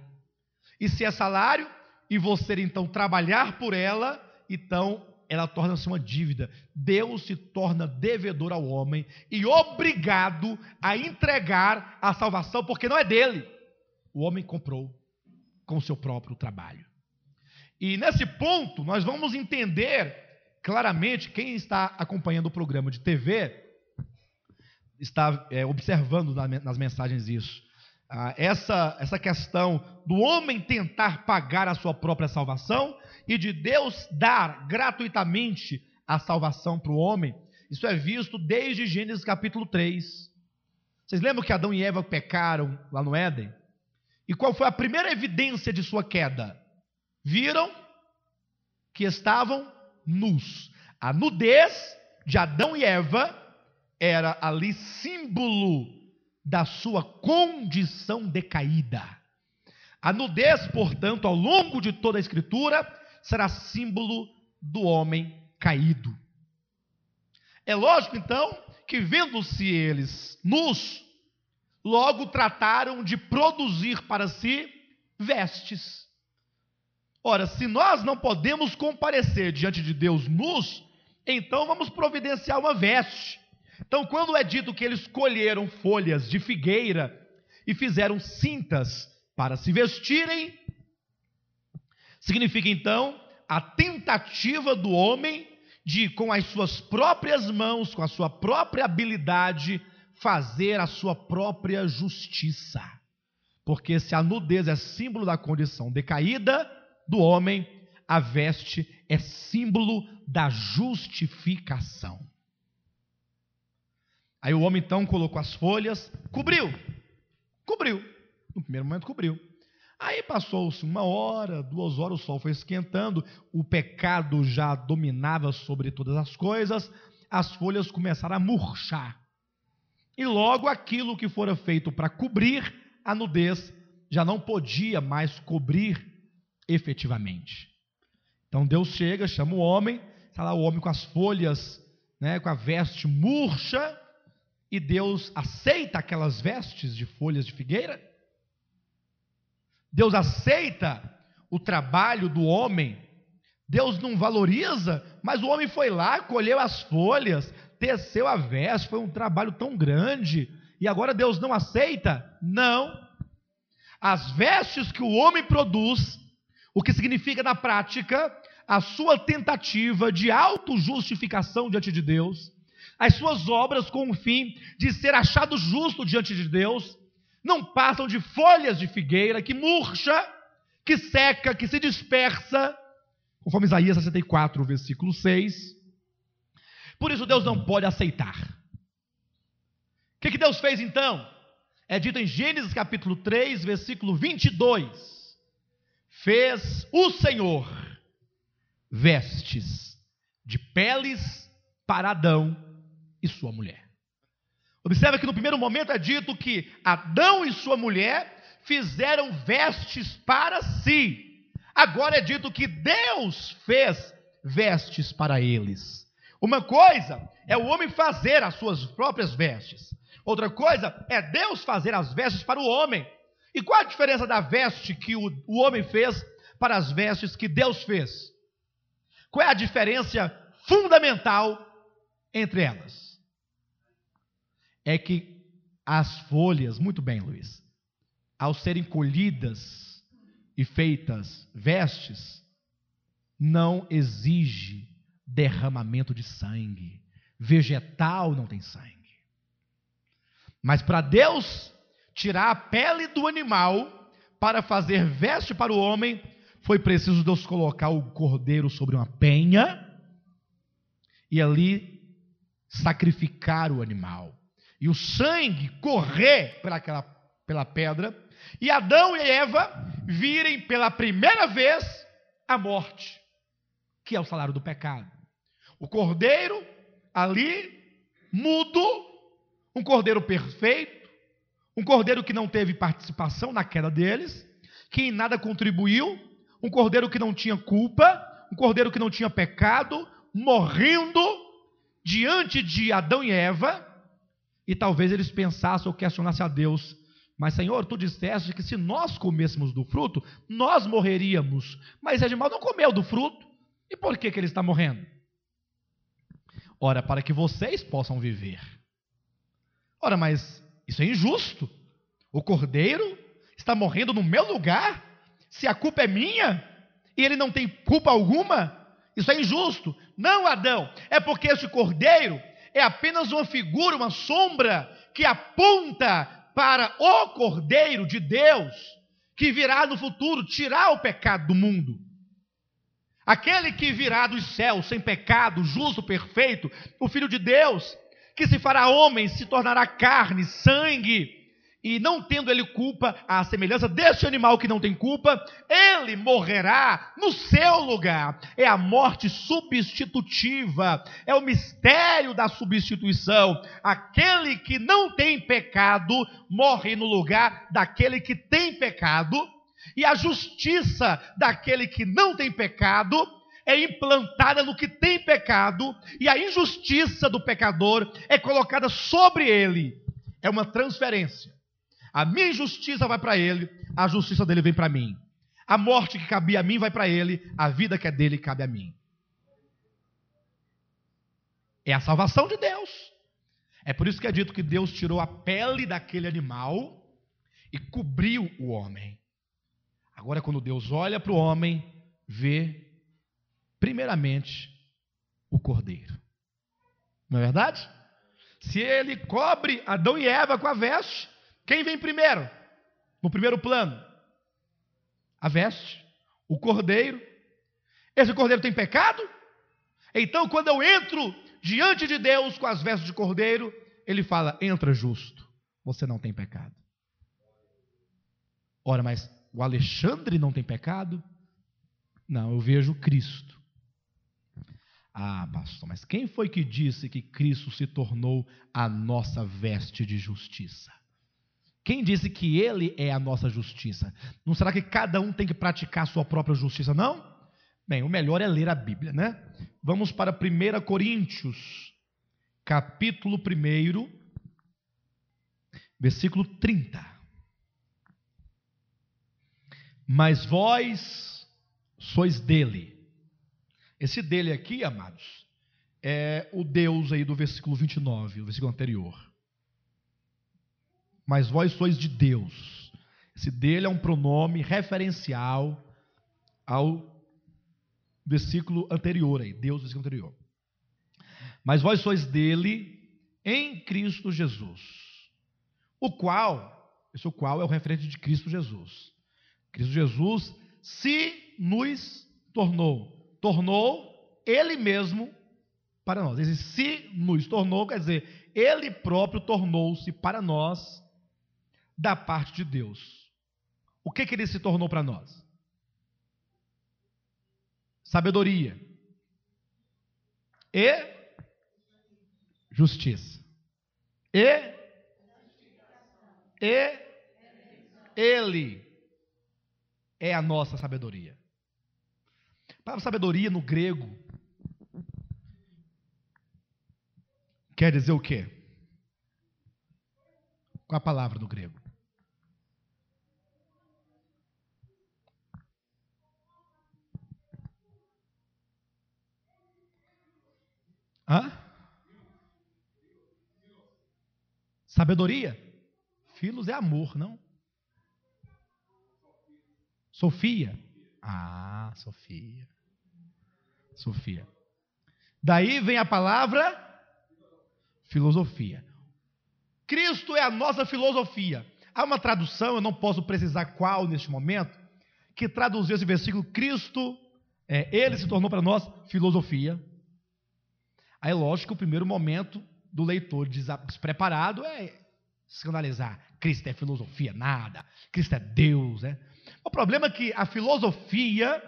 E se é salário, e você então trabalhar por ela, então ela torna-se uma dívida. Deus se torna devedor ao homem e obrigado a entregar a salvação, porque não é dele. O homem comprou com o seu próprio trabalho. E nesse ponto, nós vamos entender claramente, quem está acompanhando o programa de TV, está é, observando nas mensagens isso. Ah, essa, essa questão do homem tentar pagar a sua própria salvação e de Deus dar gratuitamente a salvação para o homem, isso é visto desde Gênesis capítulo 3. Vocês lembram que Adão e Eva pecaram lá no Éden? E qual foi a primeira evidência de sua queda? Viram que estavam nus. A nudez de Adão e Eva era ali símbolo da sua condição decaída. A nudez, portanto, ao longo de toda a Escritura, será símbolo do homem caído. É lógico, então, que vendo-se eles nus, logo trataram de produzir para si vestes. Ora, se nós não podemos comparecer diante de Deus nus, então vamos providenciar uma veste. Então, quando é dito que eles colheram folhas de figueira e fizeram cintas para se vestirem, Significa então a tentativa do homem de, com as suas próprias mãos, com a sua própria habilidade, fazer a sua própria justiça. Porque se a nudez é símbolo da condição decaída do homem, a veste é símbolo da justificação. Aí o homem então colocou as folhas, cobriu, cobriu. No primeiro momento cobriu. Aí passou-se uma hora, duas horas, o sol foi esquentando, o pecado já dominava sobre todas as coisas, as folhas começaram a murchar. E logo aquilo que fora feito para cobrir a nudez já não podia mais cobrir efetivamente. Então Deus chega, chama o homem, está lá o homem com as folhas, né, com a veste murcha, e Deus aceita aquelas vestes de folhas de figueira Deus aceita o trabalho do homem, Deus não valoriza, mas o homem foi lá, colheu as folhas, teceu a veste, foi um trabalho tão grande, e agora Deus não aceita? Não. As vestes que o homem produz, o que significa na prática a sua tentativa de autojustificação diante de Deus, as suas obras com o fim de ser achado justo diante de Deus, não passam de folhas de figueira que murcha, que seca, que se dispersa, conforme Isaías 64, versículo 6. Por isso Deus não pode aceitar. O que, que Deus fez então? É dito em Gênesis capítulo 3, versículo 22. Fez o Senhor vestes de peles para Adão e sua mulher. Observe que no primeiro momento é dito que Adão e sua mulher fizeram vestes para si. Agora é dito que Deus fez vestes para eles. Uma coisa é o homem fazer as suas próprias vestes. Outra coisa é Deus fazer as vestes para o homem. E qual a diferença da veste que o, o homem fez para as vestes que Deus fez? Qual é a diferença fundamental entre elas? É que as folhas, muito bem, Luiz, ao serem colhidas e feitas vestes, não exige derramamento de sangue. Vegetal não tem sangue. Mas para Deus tirar a pele do animal para fazer veste para o homem, foi preciso Deus colocar o cordeiro sobre uma penha e ali sacrificar o animal. E o sangue correr pelaquela, pela pedra, e Adão e Eva virem pela primeira vez a morte, que é o salário do pecado. O cordeiro ali, mudo, um cordeiro perfeito, um cordeiro que não teve participação na queda deles, que em nada contribuiu, um cordeiro que não tinha culpa, um cordeiro que não tinha pecado, morrendo diante de Adão e Eva, e talvez eles pensassem ou questionassem a Deus: Mas Senhor, tu disseste que se nós comêssemos do fruto, nós morreríamos. Mas animal não comeu do fruto, e por que, que ele está morrendo? Ora, para que vocês possam viver. Ora, mas isso é injusto. O cordeiro está morrendo no meu lugar? Se a culpa é minha e ele não tem culpa alguma, isso é injusto. Não, Adão, é porque esse cordeiro é apenas uma figura, uma sombra que aponta para o cordeiro de Deus que virá no futuro tirar o pecado do mundo. Aquele que virá dos céus sem pecado, justo, perfeito, o Filho de Deus, que se fará homem, se tornará carne, sangue, e não tendo ele culpa, à semelhança deste animal que não tem culpa, ele morrerá no seu lugar. É a morte substitutiva, é o mistério da substituição. Aquele que não tem pecado morre no lugar daquele que tem pecado, e a justiça daquele que não tem pecado é implantada no que tem pecado, e a injustiça do pecador é colocada sobre ele. É uma transferência. A minha injustiça vai para ele, a justiça dele vem para mim. A morte que cabia a mim vai para ele, a vida que é dele cabe a mim. É a salvação de Deus. É por isso que é dito que Deus tirou a pele daquele animal e cobriu o homem. Agora, quando Deus olha para o homem, vê, primeiramente, o cordeiro. Não é verdade? Se ele cobre Adão e Eva com a veste, quem vem primeiro? No primeiro plano? A veste, o cordeiro. Esse cordeiro tem pecado? Então, quando eu entro diante de Deus com as vestes de cordeiro, ele fala: entra justo, você não tem pecado. Ora, mas o Alexandre não tem pecado? Não, eu vejo Cristo. Ah, pastor, mas quem foi que disse que Cristo se tornou a nossa veste de justiça? Quem disse que ele é a nossa justiça? Não será que cada um tem que praticar a sua própria justiça, não? Bem, o melhor é ler a Bíblia, né? Vamos para 1 Coríntios, capítulo 1, versículo 30. Mas vós sois dele. Esse dele aqui, amados, é o Deus aí do versículo 29, o versículo anterior mas vós sois de Deus. Esse dele é um pronome referencial ao versículo anterior aí, Deus, versículo anterior. Mas vós sois dele em Cristo Jesus, o qual, esse o qual é o referente de Cristo Jesus. Cristo Jesus se nos tornou, tornou ele mesmo para nós. Esse se nos tornou, quer dizer, ele próprio tornou-se para nós da parte de Deus. O que, que ele se tornou para nós? Sabedoria e justiça. E e ele é a nossa sabedoria. A palavra sabedoria no grego quer dizer o quê? Qual a palavra no grego? Hã? Sabedoria? Filos é amor, não? Sofia? Ah, Sofia. Sofia. Daí vem a palavra filosofia. Cristo é a nossa filosofia. Há uma tradução, eu não posso precisar qual neste momento, que traduziu esse versículo: Cristo, é, ele se tornou para nós filosofia. Aí, lógico que o primeiro momento do leitor despreparado é escandalizar. Cristo é filosofia, nada. Cristo é Deus, né? O problema é que a filosofia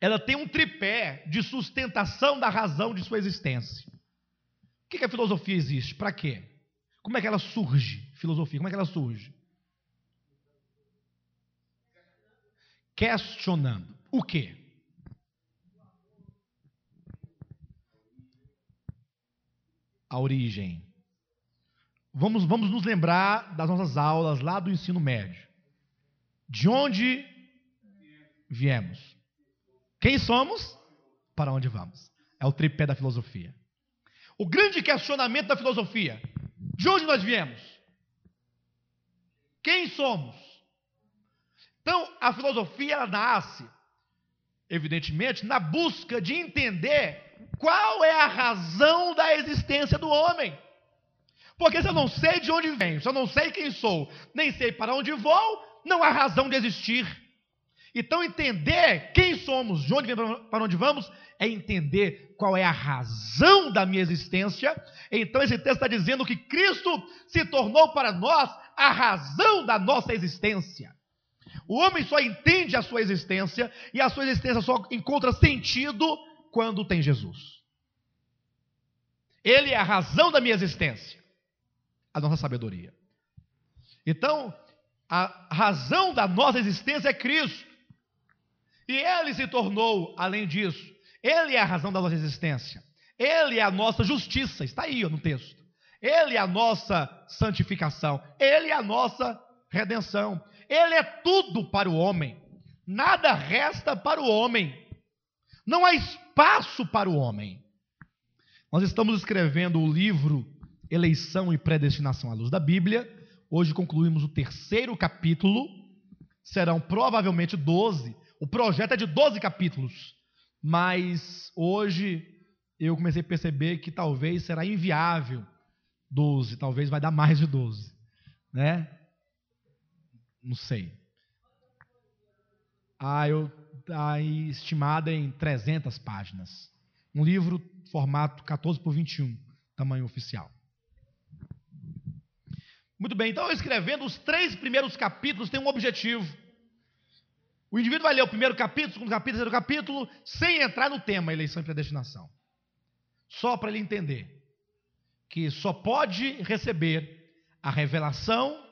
ela tem um tripé de sustentação da razão de sua existência. O que, que a filosofia existe? Para quê? Como é que ela surge? Filosofia, como é que ela surge? Questionando. O quê? A origem. Vamos, vamos nos lembrar das nossas aulas lá do ensino médio. De onde viemos? Quem somos? Para onde vamos? É o tripé da filosofia. O grande questionamento da filosofia: de onde nós viemos? Quem somos? Então, a filosofia nasce, evidentemente, na busca de entender qual é a razão da existência do homem. Porque se eu não sei de onde venho, se eu não sei quem sou, nem sei para onde vou, não há razão de existir. Então, entender quem somos, de onde vem para onde vamos, é entender qual é a razão da minha existência. Então, esse texto está dizendo que Cristo se tornou para nós a razão da nossa existência. O homem só entende a sua existência e a sua existência só encontra sentido quando tem Jesus. Ele é a razão da minha existência, a nossa sabedoria. Então, a razão da nossa existência é Cristo. E Ele se tornou, além disso, Ele é a razão da nossa existência. Ele é a nossa justiça, está aí no texto. Ele é a nossa santificação. Ele é a nossa redenção. Ele é tudo para o homem. Nada resta para o homem. Não há espaço para o homem. Nós estamos escrevendo o livro Eleição e Predestinação à Luz da Bíblia. Hoje concluímos o terceiro capítulo. Serão provavelmente 12. O projeto é de 12 capítulos. Mas hoje eu comecei a perceber que talvez será inviável 12, talvez vai dar mais de 12, né? Não sei. Ah, eu estimada em 300 páginas. Um livro formato 14 por 21, tamanho oficial. Muito bem, então escrevendo os três primeiros capítulos tem um objetivo. O indivíduo vai ler o primeiro capítulo, o segundo capítulo, o terceiro capítulo, sem entrar no tema eleição e predestinação. Só para ele entender que só pode receber a revelação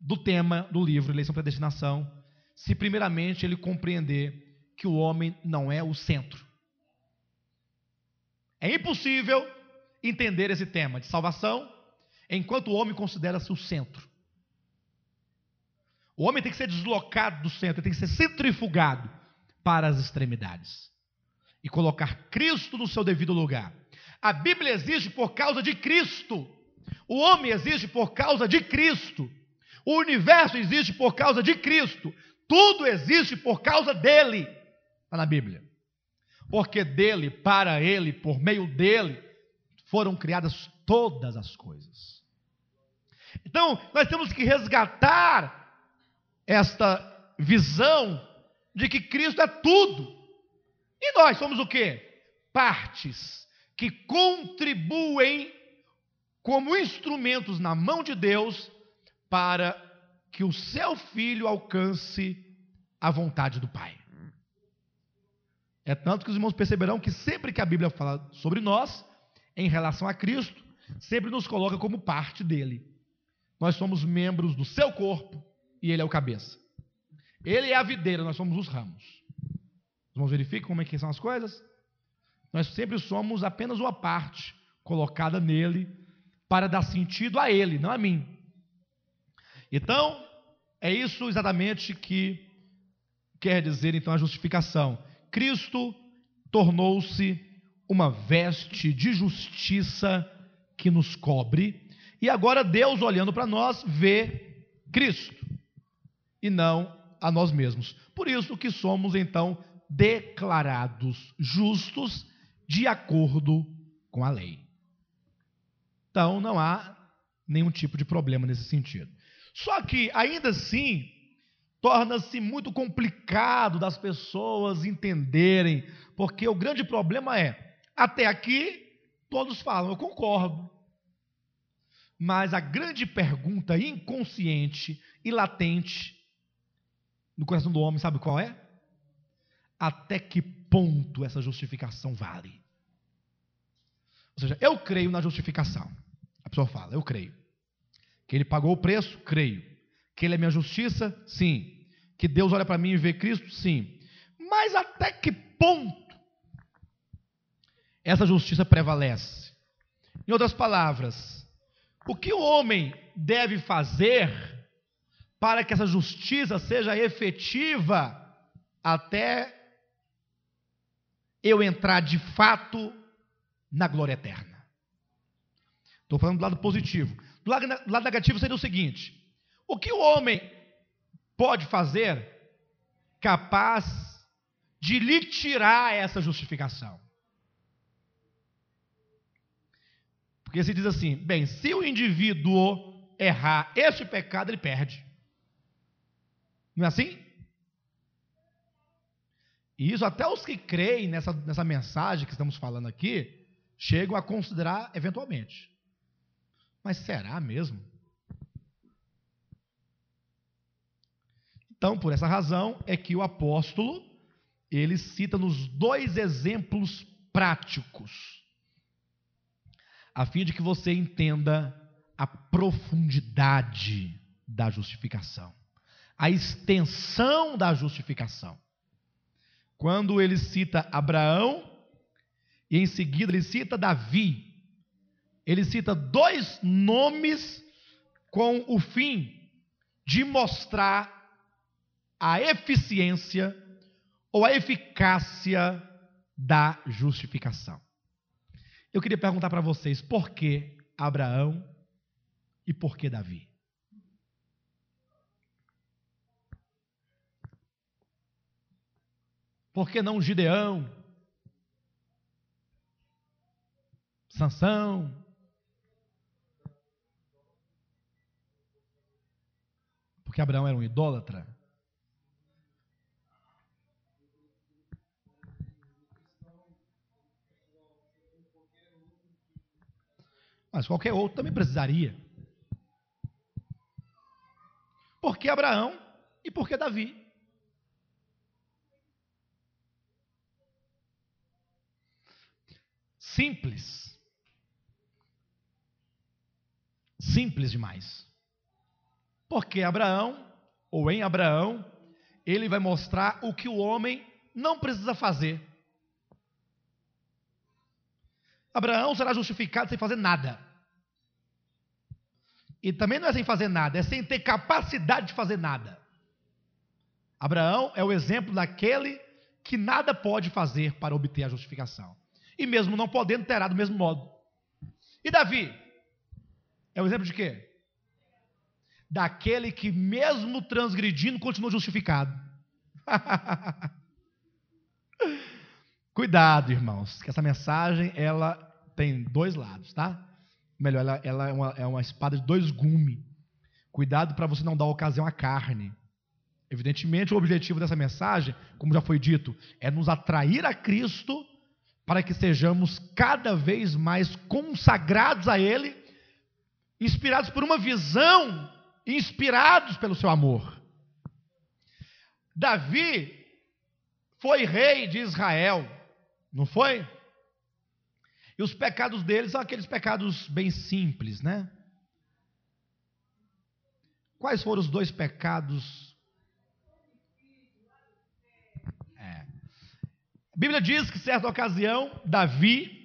do tema do livro Eleição e Predestinação se primeiramente ele compreender que o homem não é o centro. É impossível entender esse tema de salvação enquanto o homem considera-se o centro. O homem tem que ser deslocado do centro, tem que ser centrifugado para as extremidades e colocar Cristo no seu devido lugar. A Bíblia existe por causa de Cristo. O homem existe por causa de Cristo. O universo existe por causa de Cristo. Tudo existe por causa dele. Está na Bíblia. Porque dele, para ele, por meio dele, foram criadas todas as coisas. Então, nós temos que resgatar esta visão de que Cristo é tudo. E nós somos o quê? Partes que contribuem como instrumentos na mão de Deus para que o seu filho alcance a vontade do Pai. É tanto que os irmãos perceberão que sempre que a Bíblia fala sobre nós, em relação a Cristo, sempre nos coloca como parte dele. Nós somos membros do seu corpo e ele é o cabeça. Ele é a videira, nós somos os ramos. Os irmãos verificam como é que são as coisas? Nós sempre somos apenas uma parte colocada nele para dar sentido a ele, não a mim. Então, é isso exatamente que quer dizer então a justificação. Cristo tornou-se uma veste de justiça que nos cobre, e agora Deus, olhando para nós, vê Cristo e não a nós mesmos. Por isso que somos então declarados justos de acordo com a lei. Então não há nenhum tipo de problema nesse sentido. Só que ainda assim torna-se muito complicado das pessoas entenderem, porque o grande problema é, até aqui todos falam, eu concordo. Mas a grande pergunta inconsciente e latente no coração do homem, sabe qual é? Até que ponto essa justificação vale? Ou seja, eu creio na justificação. A pessoa fala, eu creio. Que ele pagou o preço? Creio. Que ele é minha justiça? Sim. Que Deus olha para mim e vê Cristo? Sim. Mas até que ponto essa justiça prevalece? Em outras palavras, o que o homem deve fazer para que essa justiça seja efetiva até eu entrar de fato na glória eterna? Estou falando do lado positivo. Do lado, do lado negativo seria o seguinte: o que o homem pode fazer capaz de lhe tirar essa justificação. Porque se diz assim: bem, se o indivíduo errar este pecado, ele perde. Não é assim? E isso até os que creem nessa, nessa mensagem que estamos falando aqui chegam a considerar eventualmente. Mas será mesmo? Então, por essa razão é que o apóstolo ele cita nos dois exemplos práticos, a fim de que você entenda a profundidade da justificação, a extensão da justificação. Quando ele cita Abraão e em seguida ele cita Davi, ele cita dois nomes com o fim de mostrar a eficiência ou a eficácia da justificação. Eu queria perguntar para vocês por que Abraão e por que Davi? Por que não Gideão? Sansão? Porque Abraão era um idólatra? Mas qualquer outro também precisaria. Por que Abraão e por que Davi? Simples. Simples demais. Porque Abraão, ou em Abraão, ele vai mostrar o que o homem não precisa fazer Abraão será justificado sem fazer nada. E também não é sem fazer nada, é sem ter capacidade de fazer nada. Abraão é o exemplo daquele que nada pode fazer para obter a justificação. E mesmo não podendo, terá do mesmo modo. E Davi? É o exemplo de quê? Daquele que, mesmo transgredindo, continua justificado. Cuidado, irmãos, que essa mensagem ela tem dois lados, tá? Melhor, ela, ela é, uma, é uma espada de dois gumes. Cuidado para você não dar ocasião à carne. Evidentemente, o objetivo dessa mensagem, como já foi dito, é nos atrair a Cristo para que sejamos cada vez mais consagrados a Ele, inspirados por uma visão, inspirados pelo seu amor. Davi foi rei de Israel, não foi? E os pecados dele são aqueles pecados bem simples, né? Quais foram os dois pecados? É. A Bíblia diz que, certa ocasião, Davi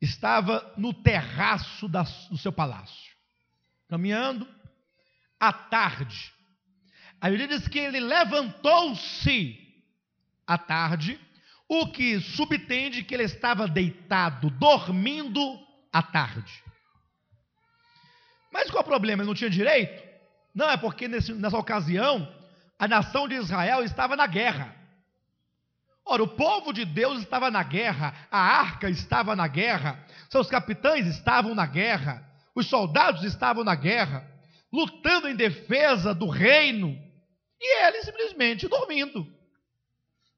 estava no terraço do seu palácio, caminhando à tarde. A Bíblia diz que ele levantou-se à tarde, o que subtende que ele estava deitado, dormindo à tarde. Mas qual o problema? Ele não tinha direito? Não, é porque nesse, nessa ocasião a nação de Israel estava na guerra. Ora, o povo de Deus estava na guerra, a arca estava na guerra, seus capitães estavam na guerra, os soldados estavam na guerra, lutando em defesa do reino, e ele simplesmente dormindo.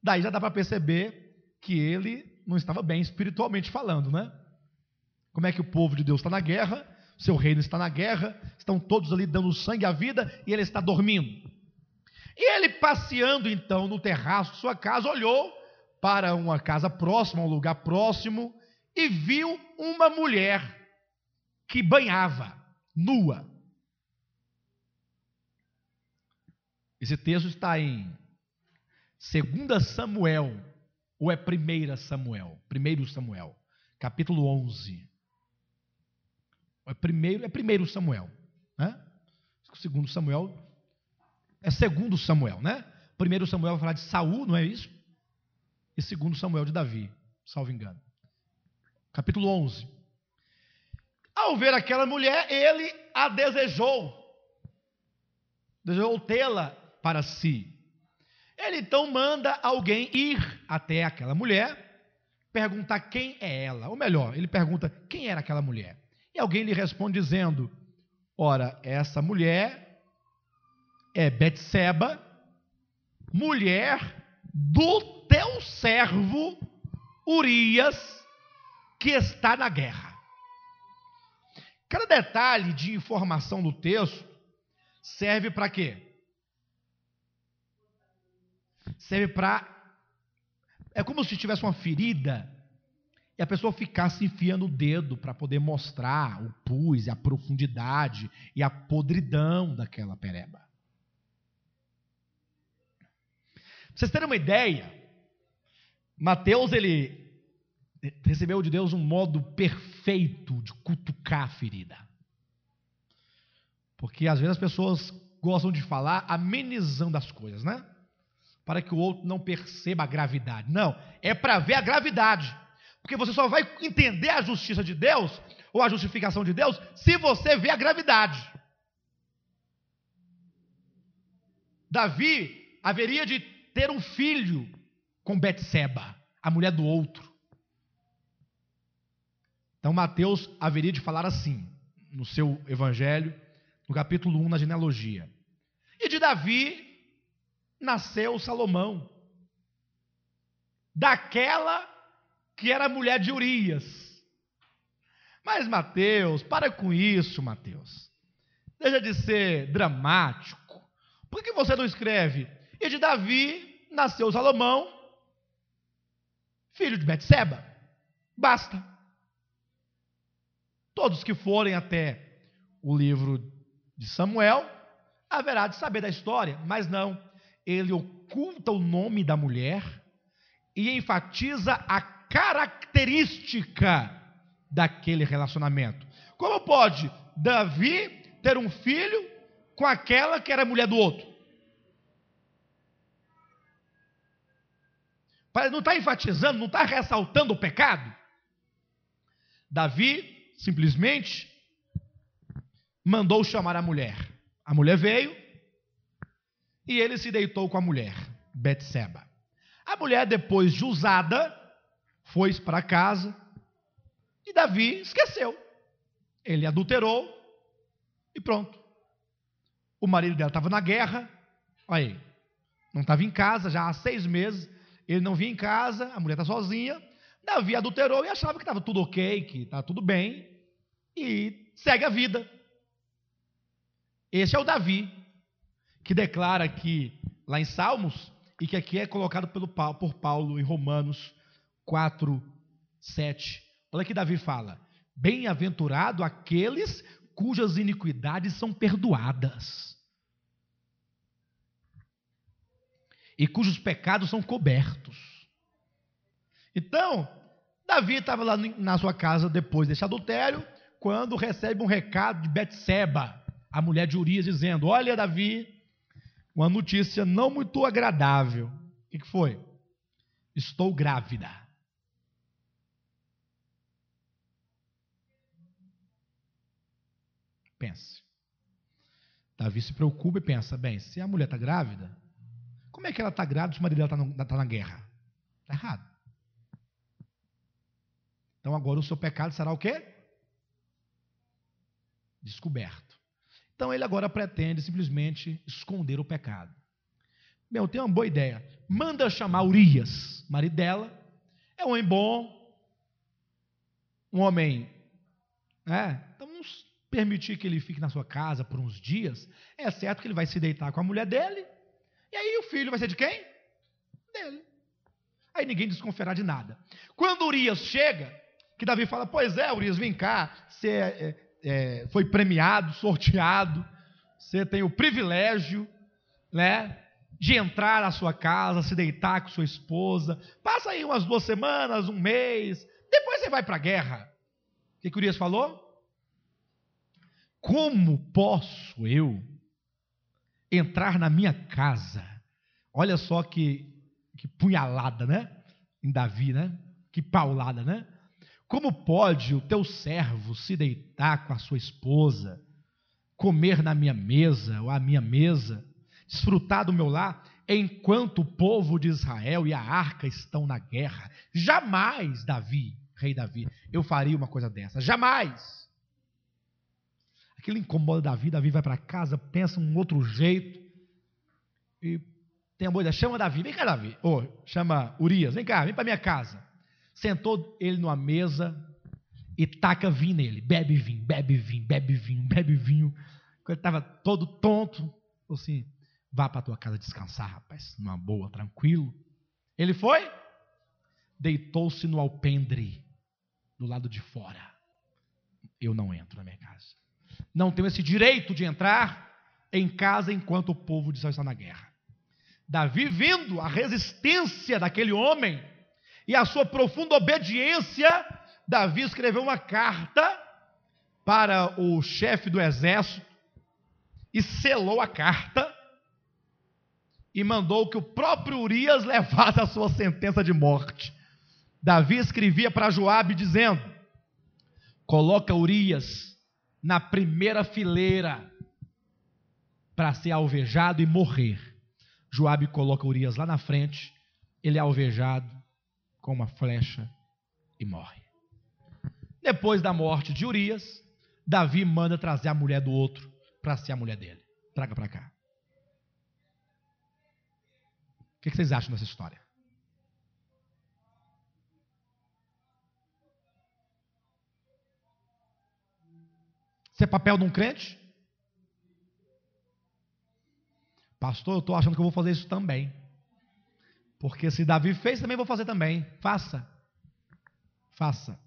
Daí já dá para perceber que ele não estava bem espiritualmente falando, né? Como é que o povo de Deus está na guerra, seu reino está na guerra, estão todos ali dando sangue à vida e ele está dormindo. E ele passeando então no terraço de sua casa, olhou para uma casa próxima, um lugar próximo, e viu uma mulher que banhava, nua. Esse texto está em 2 Samuel, ou é 1 Samuel? 1 Samuel, capítulo 11. É primeiro, é primeiro Samuel, né? Segundo Samuel é segundo Samuel, né? Primeiro Samuel vai falar de Saul, não é isso? E segundo Samuel de Davi, salvo engano. Capítulo 11. Ao ver aquela mulher, ele a desejou. Desejou tê-la para si. Ele então manda alguém ir até aquela mulher, perguntar quem é ela. Ou melhor, ele pergunta quem era aquela mulher. E alguém lhe responde dizendo: Ora, essa mulher é Betseba, mulher do teu servo Urias, que está na guerra. Cada detalhe de informação do texto serve para quê? Serve para. É como se tivesse uma ferida e a pessoa ficasse enfiando o dedo para poder mostrar o pus a profundidade e a podridão daquela pereba. Pra vocês terem uma ideia, Mateus ele recebeu de Deus um modo perfeito de cutucar a ferida. Porque às vezes as pessoas gostam de falar amenizando as coisas, né? Para que o outro não perceba a gravidade. Não, é para ver a gravidade. Porque você só vai entender a justiça de Deus, ou a justificação de Deus, se você vê a gravidade. Davi haveria de ter um filho com Betseba, a mulher do outro. Então Mateus haveria de falar assim, no seu evangelho, no capítulo 1, na genealogia. E de Davi nasceu Salomão, daquela que era mulher de Urias. Mas Mateus, para com isso, Mateus. Deixa de ser dramático. Por que você não escreve? E de Davi nasceu Salomão, filho de Betseba. Basta. Todos que forem até o livro de Samuel haverá de saber da história, mas não. Ele oculta o nome da mulher e enfatiza a característica daquele relacionamento. Como pode Davi ter um filho com aquela que era mulher do outro? Não está enfatizando, não está ressaltando o pecado? Davi simplesmente mandou chamar a mulher. A mulher veio e ele se deitou com a mulher, Betseba. A mulher, depois de usada, foi para casa e Davi esqueceu. Ele adulterou e pronto. O marido dela estava na guerra, olha aí, não estava em casa já há seis meses, ele não vinha em casa, a mulher está sozinha. Davi adulterou e achava que estava tudo ok, que estava tudo bem, e segue a vida. Esse é o Davi, que declara aqui, lá em Salmos, e que aqui é colocado pelo, por Paulo em Romanos 4, 7. Olha que Davi fala: Bem-aventurado aqueles cujas iniquidades são perdoadas e cujos pecados são cobertos. Então, Davi estava lá na sua casa depois desse adultério, quando recebe um recado de Betseba, a mulher de Urias, dizendo: Olha, Davi, uma notícia não muito agradável. O que, que foi? Estou grávida. Pense. Davi se preocupa e pensa: bem, se a mulher está grávida, como é que ela está grávida se o marido dela está tá na guerra? Está errado. Então agora o seu pecado será o quê? Descoberto. Então ele agora pretende simplesmente esconder o pecado. Bem, eu tenho uma boa ideia. Manda chamar Urias, marido dela. É um homem bom, um homem. Né? Então vamos permitir que ele fique na sua casa por uns dias. É certo que ele vai se deitar com a mulher dele. E aí o filho vai ser de quem? Dele. Aí ninguém desconfiará de nada. Quando Urias chega, que Davi fala: Pois é, Urias, vem cá, você é, é, foi premiado, sorteado, você tem o privilégio, né? De entrar na sua casa, se deitar com sua esposa, passa aí umas duas semanas, um mês, depois você vai para a guerra. O que, que Urias falou? Como posso eu entrar na minha casa? Olha só que, que punhalada, né? Em Davi, né? Que paulada, né? Como pode o teu servo se deitar com a sua esposa, comer na minha mesa ou à minha mesa, desfrutar do meu lar, enquanto o povo de Israel e a arca estão na guerra? Jamais, Davi, rei Davi, eu faria uma coisa dessa. Jamais. Aquilo incomoda Davi, Davi vai para casa, pensa um outro jeito e tem a ideia, chama Davi, vem cá Davi, ou chama Urias, vem cá, vem para minha casa. Sentou ele numa mesa e taca vinho nele. Bebe vinho, bebe vinho, bebe vinho, bebe vinho. Quando ele estava todo tonto, assim: vá para tua casa descansar, rapaz, numa boa, tranquilo. Ele foi, deitou-se no alpendre, do lado de fora. Eu não entro na minha casa. Não tenho esse direito de entrar em casa enquanto o povo de Israel está na guerra. Davi, vendo a resistência daquele homem, e a sua profunda obediência, Davi escreveu uma carta para o chefe do exército e selou a carta e mandou que o próprio Urias levasse a sua sentença de morte. Davi escrevia para Joabe dizendo: Coloca Urias na primeira fileira para ser alvejado e morrer. Joabe coloca Urias lá na frente, ele é alvejado, com uma flecha e morre. Depois da morte de Urias, Davi manda trazer a mulher do outro para ser a mulher dele. Traga para cá. O que vocês acham dessa história? Isso é papel de um crente? Pastor, eu estou achando que eu vou fazer isso também. Porque se Davi fez, também vou fazer também. Faça. Faça.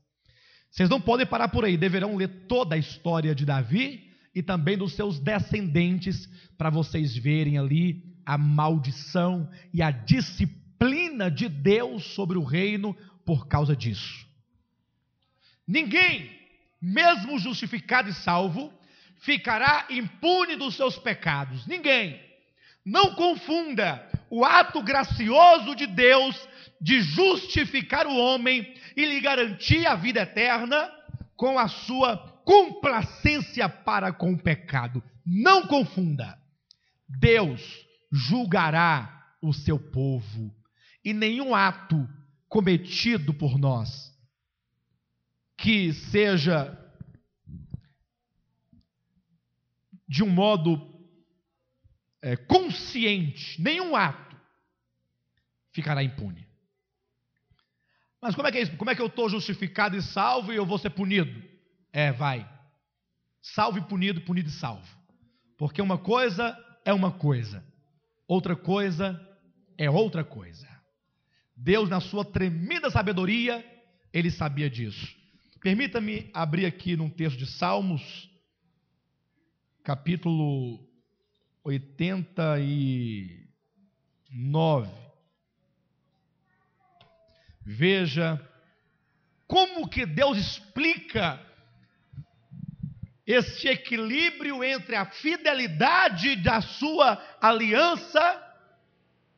Vocês não podem parar por aí, deverão ler toda a história de Davi e também dos seus descendentes, para vocês verem ali a maldição e a disciplina de Deus sobre o reino por causa disso. Ninguém, mesmo justificado e salvo, ficará impune dos seus pecados. Ninguém. Não confunda o ato gracioso de Deus de justificar o homem e lhe garantir a vida eterna com a sua complacência para com o pecado. Não confunda. Deus julgará o seu povo e nenhum ato cometido por nós que seja de um modo é, consciente, nenhum ato ficará impune. Mas como é que é isso? Como é que eu estou justificado e salvo e eu vou ser punido? É, vai. salvo e punido, punido e salvo. Porque uma coisa é uma coisa, outra coisa é outra coisa. Deus, na sua tremenda sabedoria, ele sabia disso. Permita-me abrir aqui num texto de Salmos, capítulo 89. Veja como que Deus explica este equilíbrio entre a fidelidade da sua aliança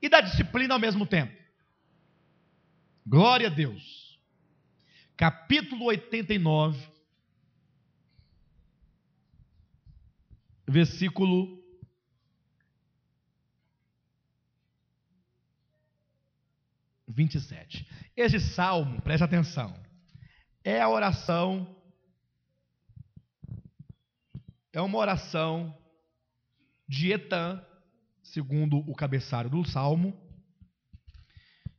e da disciplina ao mesmo tempo. Glória a Deus. Capítulo 89, versículo 27. Esse salmo, preste atenção, é a oração, é uma oração de Etan, segundo o cabeçalho do salmo,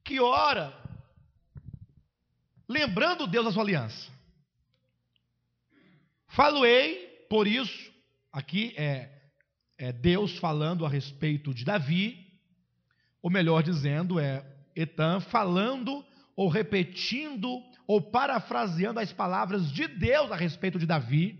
que ora lembrando Deus da sua aliança. Faloei, por isso, aqui é, é Deus falando a respeito de Davi, ou melhor dizendo, é Etan falando ou repetindo ou parafraseando as palavras de Deus a respeito de Davi.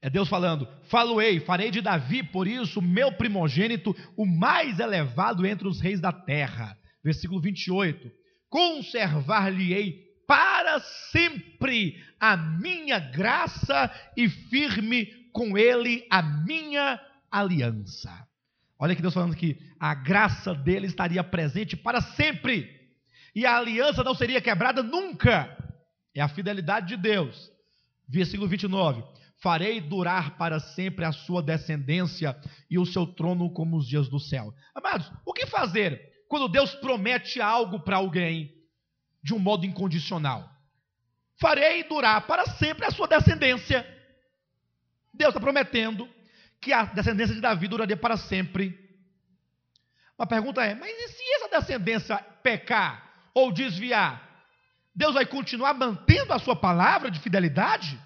É Deus falando: Faloei, farei de Davi, por isso, meu primogênito, o mais elevado entre os reis da terra. Versículo 28. Conservar-lhe-ei para sempre a minha graça e firme com ele a minha aliança. Olha que Deus falando que a graça dele estaria presente para sempre. E a aliança não seria quebrada nunca. É a fidelidade de Deus. Versículo 29. Farei durar para sempre a sua descendência e o seu trono como os dias do céu. Amados, o que fazer quando Deus promete algo para alguém de um modo incondicional? Farei durar para sempre a sua descendência. Deus está prometendo que a descendência de Davi duraria para sempre. A pergunta é: mas e se essa descendência pecar ou desviar? Deus vai continuar mantendo a sua palavra de fidelidade?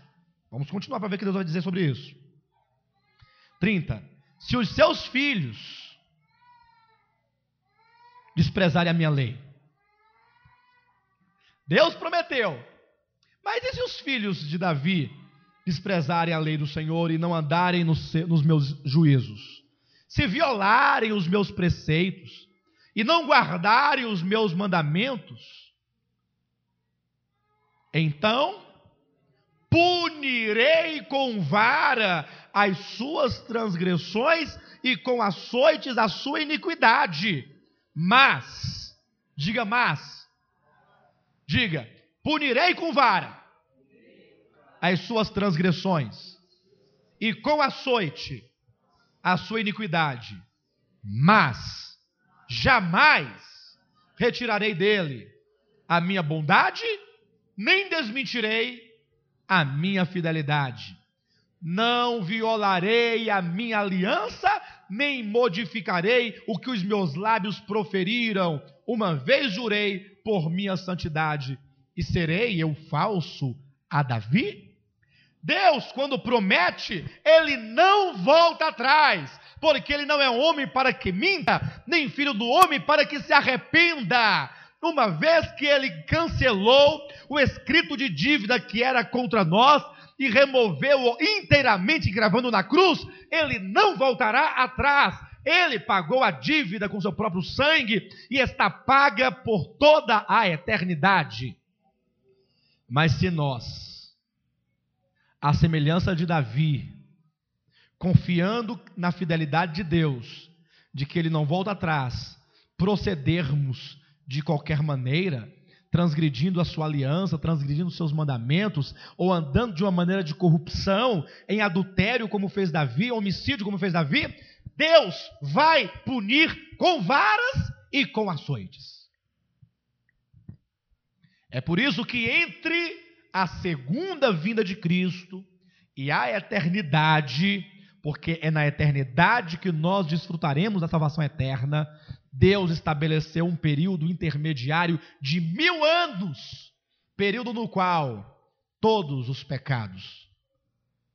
Vamos continuar para ver o que Deus vai dizer sobre isso. 30. Se os seus filhos desprezarem a minha lei, Deus prometeu, mas e se os filhos de Davi desprezarem a lei do Senhor e não andarem nos, nos meus juízos, se violarem os meus preceitos e não guardarem os meus mandamentos, então punirei com vara as suas transgressões e com açoites a sua iniquidade. Mas, diga mas, diga, punirei com vara as suas transgressões, e com açoite a sua iniquidade, mas jamais retirarei dele a minha bondade, nem desmentirei a minha fidelidade. Não violarei a minha aliança, nem modificarei o que os meus lábios proferiram. Uma vez jurei por minha santidade, e serei eu falso a Davi? Deus, quando promete, ele não volta atrás, porque ele não é homem para que minta, nem filho do homem para que se arrependa. Uma vez que ele cancelou o escrito de dívida que era contra nós e removeu-o inteiramente gravando na cruz, ele não voltará atrás. Ele pagou a dívida com seu próprio sangue e está paga por toda a eternidade. Mas se nós à semelhança de Davi, confiando na fidelidade de Deus, de que ele não volta atrás, procedermos de qualquer maneira, transgredindo a sua aliança, transgredindo os seus mandamentos, ou andando de uma maneira de corrupção, em adultério, como fez Davi, homicídio, como fez Davi, Deus vai punir com varas e com açoites. É por isso que entre a segunda vinda de Cristo e a eternidade, porque é na eternidade que nós desfrutaremos da salvação eterna, Deus estabeleceu um período intermediário de mil anos período no qual todos os pecados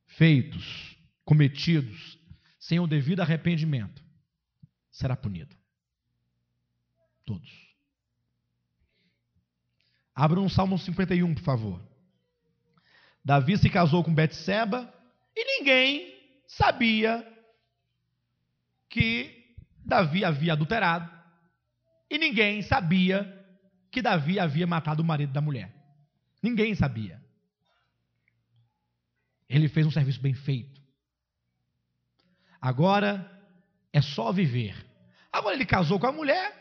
feitos, cometidos, sem o devido arrependimento, será punido. Todos. Abra um Salmo 51, por favor. Davi se casou com Betseba e ninguém sabia que Davi havia adulterado. E ninguém sabia que Davi havia matado o marido da mulher. Ninguém sabia. Ele fez um serviço bem feito. Agora é só viver. Agora ele casou com a mulher.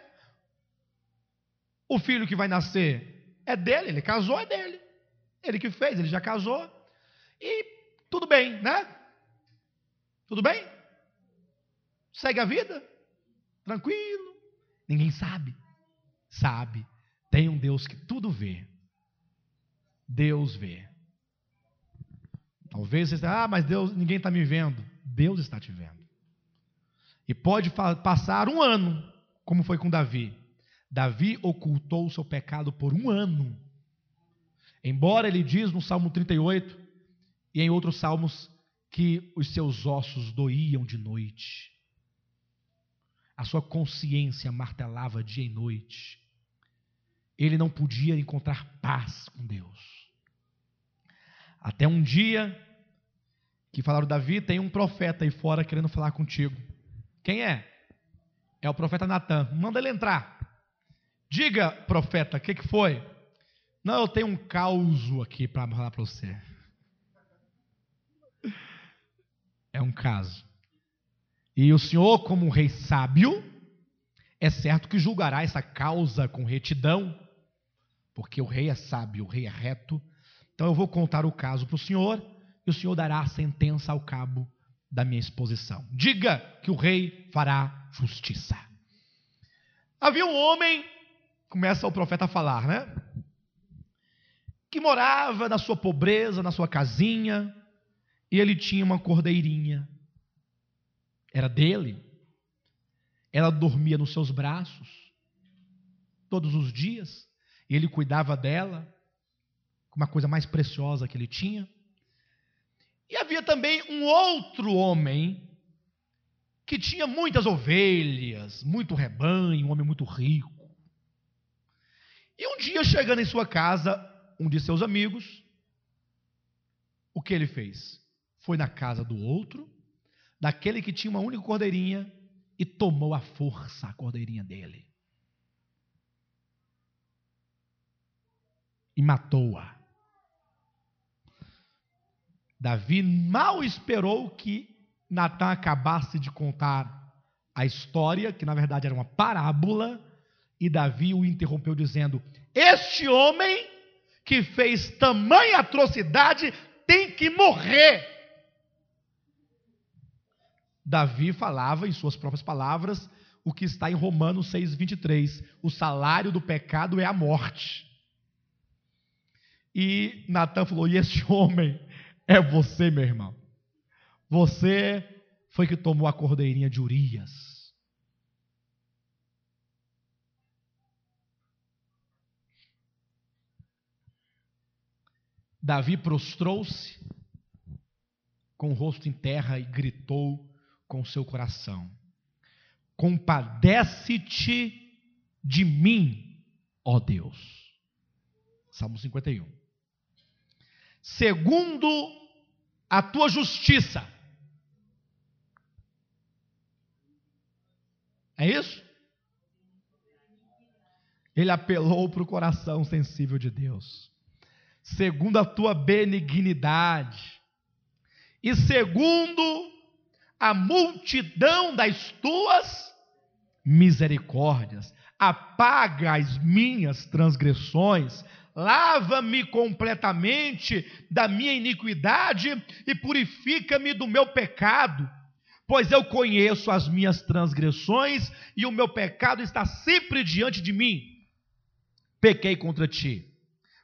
O filho que vai nascer é dele, ele casou, é dele. Ele que fez, ele já casou. E tudo bem, né? Tudo bem? Segue a vida? Tranquilo. Ninguém sabe. Sabe. Tem um Deus que tudo vê. Deus vê. Talvez você esteja, ah, mas Deus, ninguém está me vendo. Deus está te vendo. E pode passar um ano, como foi com Davi. Davi ocultou o seu pecado por um ano. Embora ele diz no Salmo 38 e em outros salmos que os seus ossos doíam de noite. A sua consciência martelava dia e noite. Ele não podia encontrar paz com Deus. Até um dia que falaram, Davi, tem um profeta aí fora querendo falar contigo. Quem é? É o profeta Natan. Manda ele entrar. Diga, profeta, o que, que foi? Não, eu tenho um caos aqui para falar para você. É um caso. E o Senhor, como um rei sábio, é certo que julgará essa causa com retidão, porque o rei é sábio, o rei é reto. Então eu vou contar o caso para o Senhor e o Senhor dará a sentença ao cabo da minha exposição. Diga que o rei fará justiça. Havia um homem, começa o profeta a falar, né? Que morava na sua pobreza, na sua casinha, e ele tinha uma cordeirinha. Era dele. Ela dormia nos seus braços todos os dias, e ele cuidava dela, como a coisa mais preciosa que ele tinha. E havia também um outro homem que tinha muitas ovelhas, muito rebanho, um homem muito rico. E um dia, chegando em sua casa, um de seus amigos, o que ele fez? Foi na casa do outro, daquele que tinha uma única cordeirinha, e tomou à força a cordeirinha dele. E matou-a. Davi mal esperou que Natan acabasse de contar a história, que na verdade era uma parábola, e Davi o interrompeu dizendo: Este homem que fez tamanha atrocidade tem que morrer. Davi falava em suas próprias palavras o que está em Romanos 6:23, o salário do pecado é a morte. E Natan falou: "E este homem é você, meu irmão. Você foi que tomou a cordeirinha de Urias. Davi prostrou-se com o rosto em terra e gritou com seu coração: Compadece-te de mim, ó Deus. Salmo 51. Segundo a tua justiça. É isso? Ele apelou para o coração sensível de Deus, segundo a tua benignidade, e segundo a multidão das tuas misericórdias, apaga as minhas transgressões, lava-me completamente da minha iniquidade e purifica-me do meu pecado, pois eu conheço as minhas transgressões e o meu pecado está sempre diante de mim. Pequei contra ti,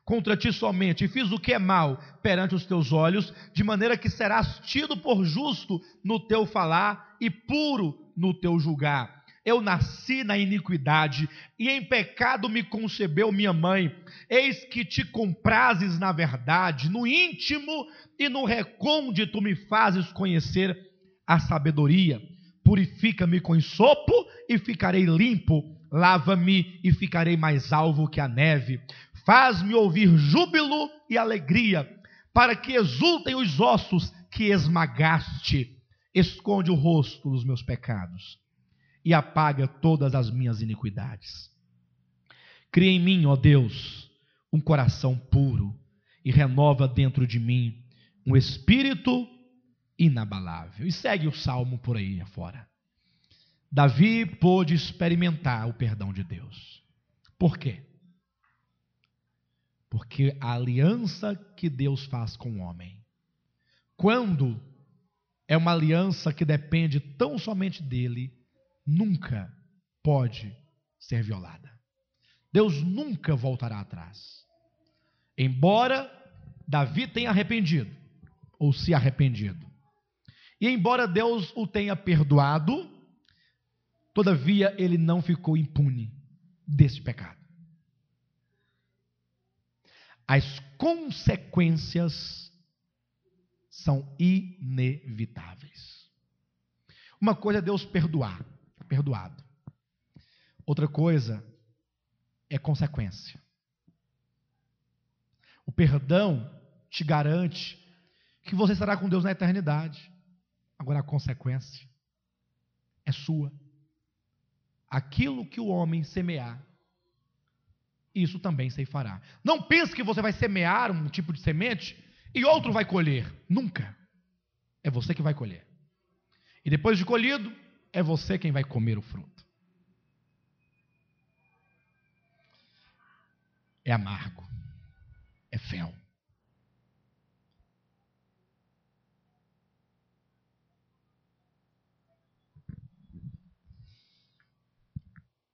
contra ti somente, e fiz o que é mal perante os teus olhos, de maneira que serás tido por justo no teu falar e puro no teu julgar. eu nasci na iniquidade, e em pecado me concebeu minha mãe. Eis que te comprases na verdade, no íntimo e no recôndito me fazes conhecer a sabedoria. Purifica-me com sopo e ficarei limpo. Lava-me e ficarei mais alvo que a neve. Faz-me ouvir júbilo e alegria, para que exultem os ossos que esmagaste. Esconde o rosto dos meus pecados e apaga todas as minhas iniquidades. Cria em mim, ó Deus, um coração puro e renova dentro de mim um espírito inabalável. E segue o salmo por aí afora. Davi pôde experimentar o perdão de Deus. Por quê? Porque a aliança que Deus faz com o homem, quando é uma aliança que depende tão somente dele, nunca pode ser violada. Deus nunca voltará atrás. Embora Davi tenha arrependido, ou se arrependido, e embora Deus o tenha perdoado, todavia ele não ficou impune desse pecado. As consequências são inevitáveis. Uma coisa é Deus perdoar, perdoado. Outra coisa é consequência. O perdão te garante que você estará com Deus na eternidade. Agora a consequência é sua. Aquilo que o homem semear, isso também se fará. Não pense que você vai semear um tipo de semente e outro vai colher. Nunca. É você que vai colher. E depois de colhido, é você quem vai comer o fruto. É amargo, é fel.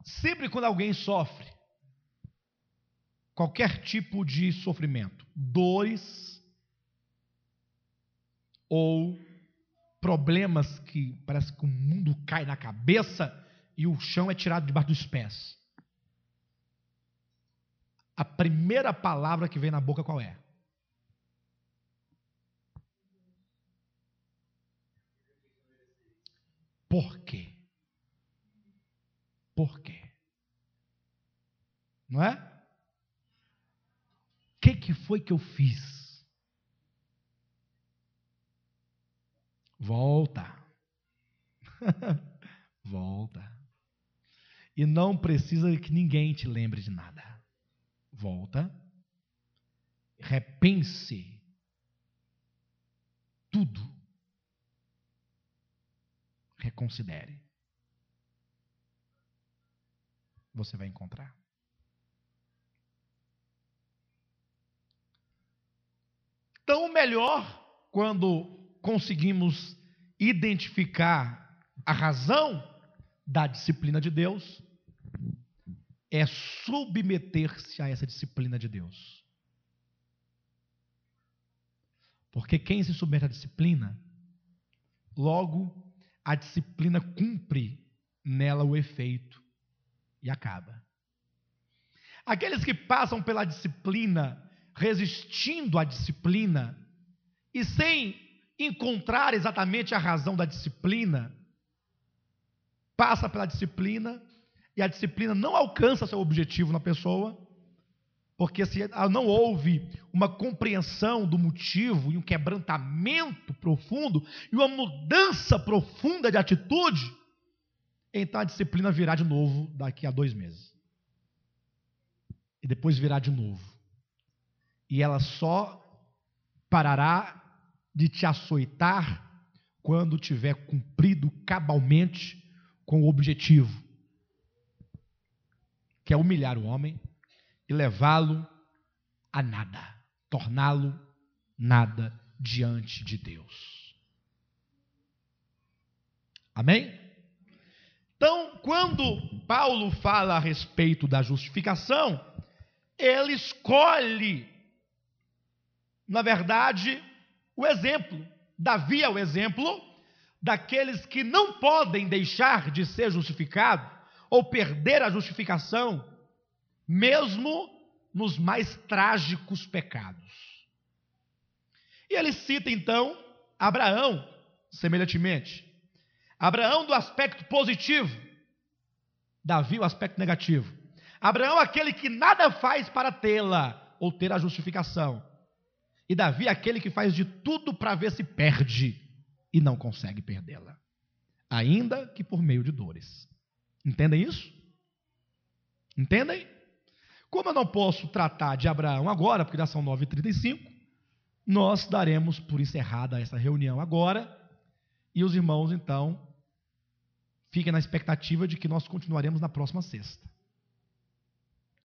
Sempre quando alguém sofre qualquer tipo de sofrimento, dores ou problemas que parece que o mundo cai na cabeça e o chão é tirado debaixo dos pés. A primeira palavra que vem na boca qual é? Por quê? Por quê? Não é? Que, que foi que eu fiz? Volta. Volta. E não precisa que ninguém te lembre de nada. Volta. Repense tudo. Reconsidere. Você vai encontrar. Então, o melhor, quando conseguimos identificar a razão da disciplina de Deus, é submeter-se a essa disciplina de Deus. Porque quem se submete à disciplina, logo a disciplina cumpre nela o efeito e acaba. Aqueles que passam pela disciplina, resistindo à disciplina e sem encontrar exatamente a razão da disciplina, passa pela disciplina e a disciplina não alcança seu objetivo na pessoa, porque se não houve uma compreensão do motivo e um quebrantamento profundo e uma mudança profunda de atitude, então a disciplina virá de novo daqui a dois meses. E depois virá de novo. E ela só parará de te açoitar quando tiver cumprido cabalmente com o objetivo, que é humilhar o homem e levá-lo a nada, torná-lo nada diante de Deus. Amém? Então, quando Paulo fala a respeito da justificação, ele escolhe, na verdade, o exemplo. Davi é o exemplo, daqueles que não podem deixar de ser justificados ou perder a justificação, mesmo nos mais trágicos pecados. E ele cita então Abraão, semelhantemente. Abraão do aspecto positivo, Davi o aspecto negativo. Abraão aquele que nada faz para tê-la ou ter a justificação. E Davi aquele que faz de tudo para ver se perde e não consegue perdê-la, ainda que por meio de dores. Entendem isso? Entendem? Como eu não posso tratar de Abraão agora, porque já são 9h35, nós daremos por encerrada essa reunião agora, e os irmãos, então, fiquem na expectativa de que nós continuaremos na próxima sexta.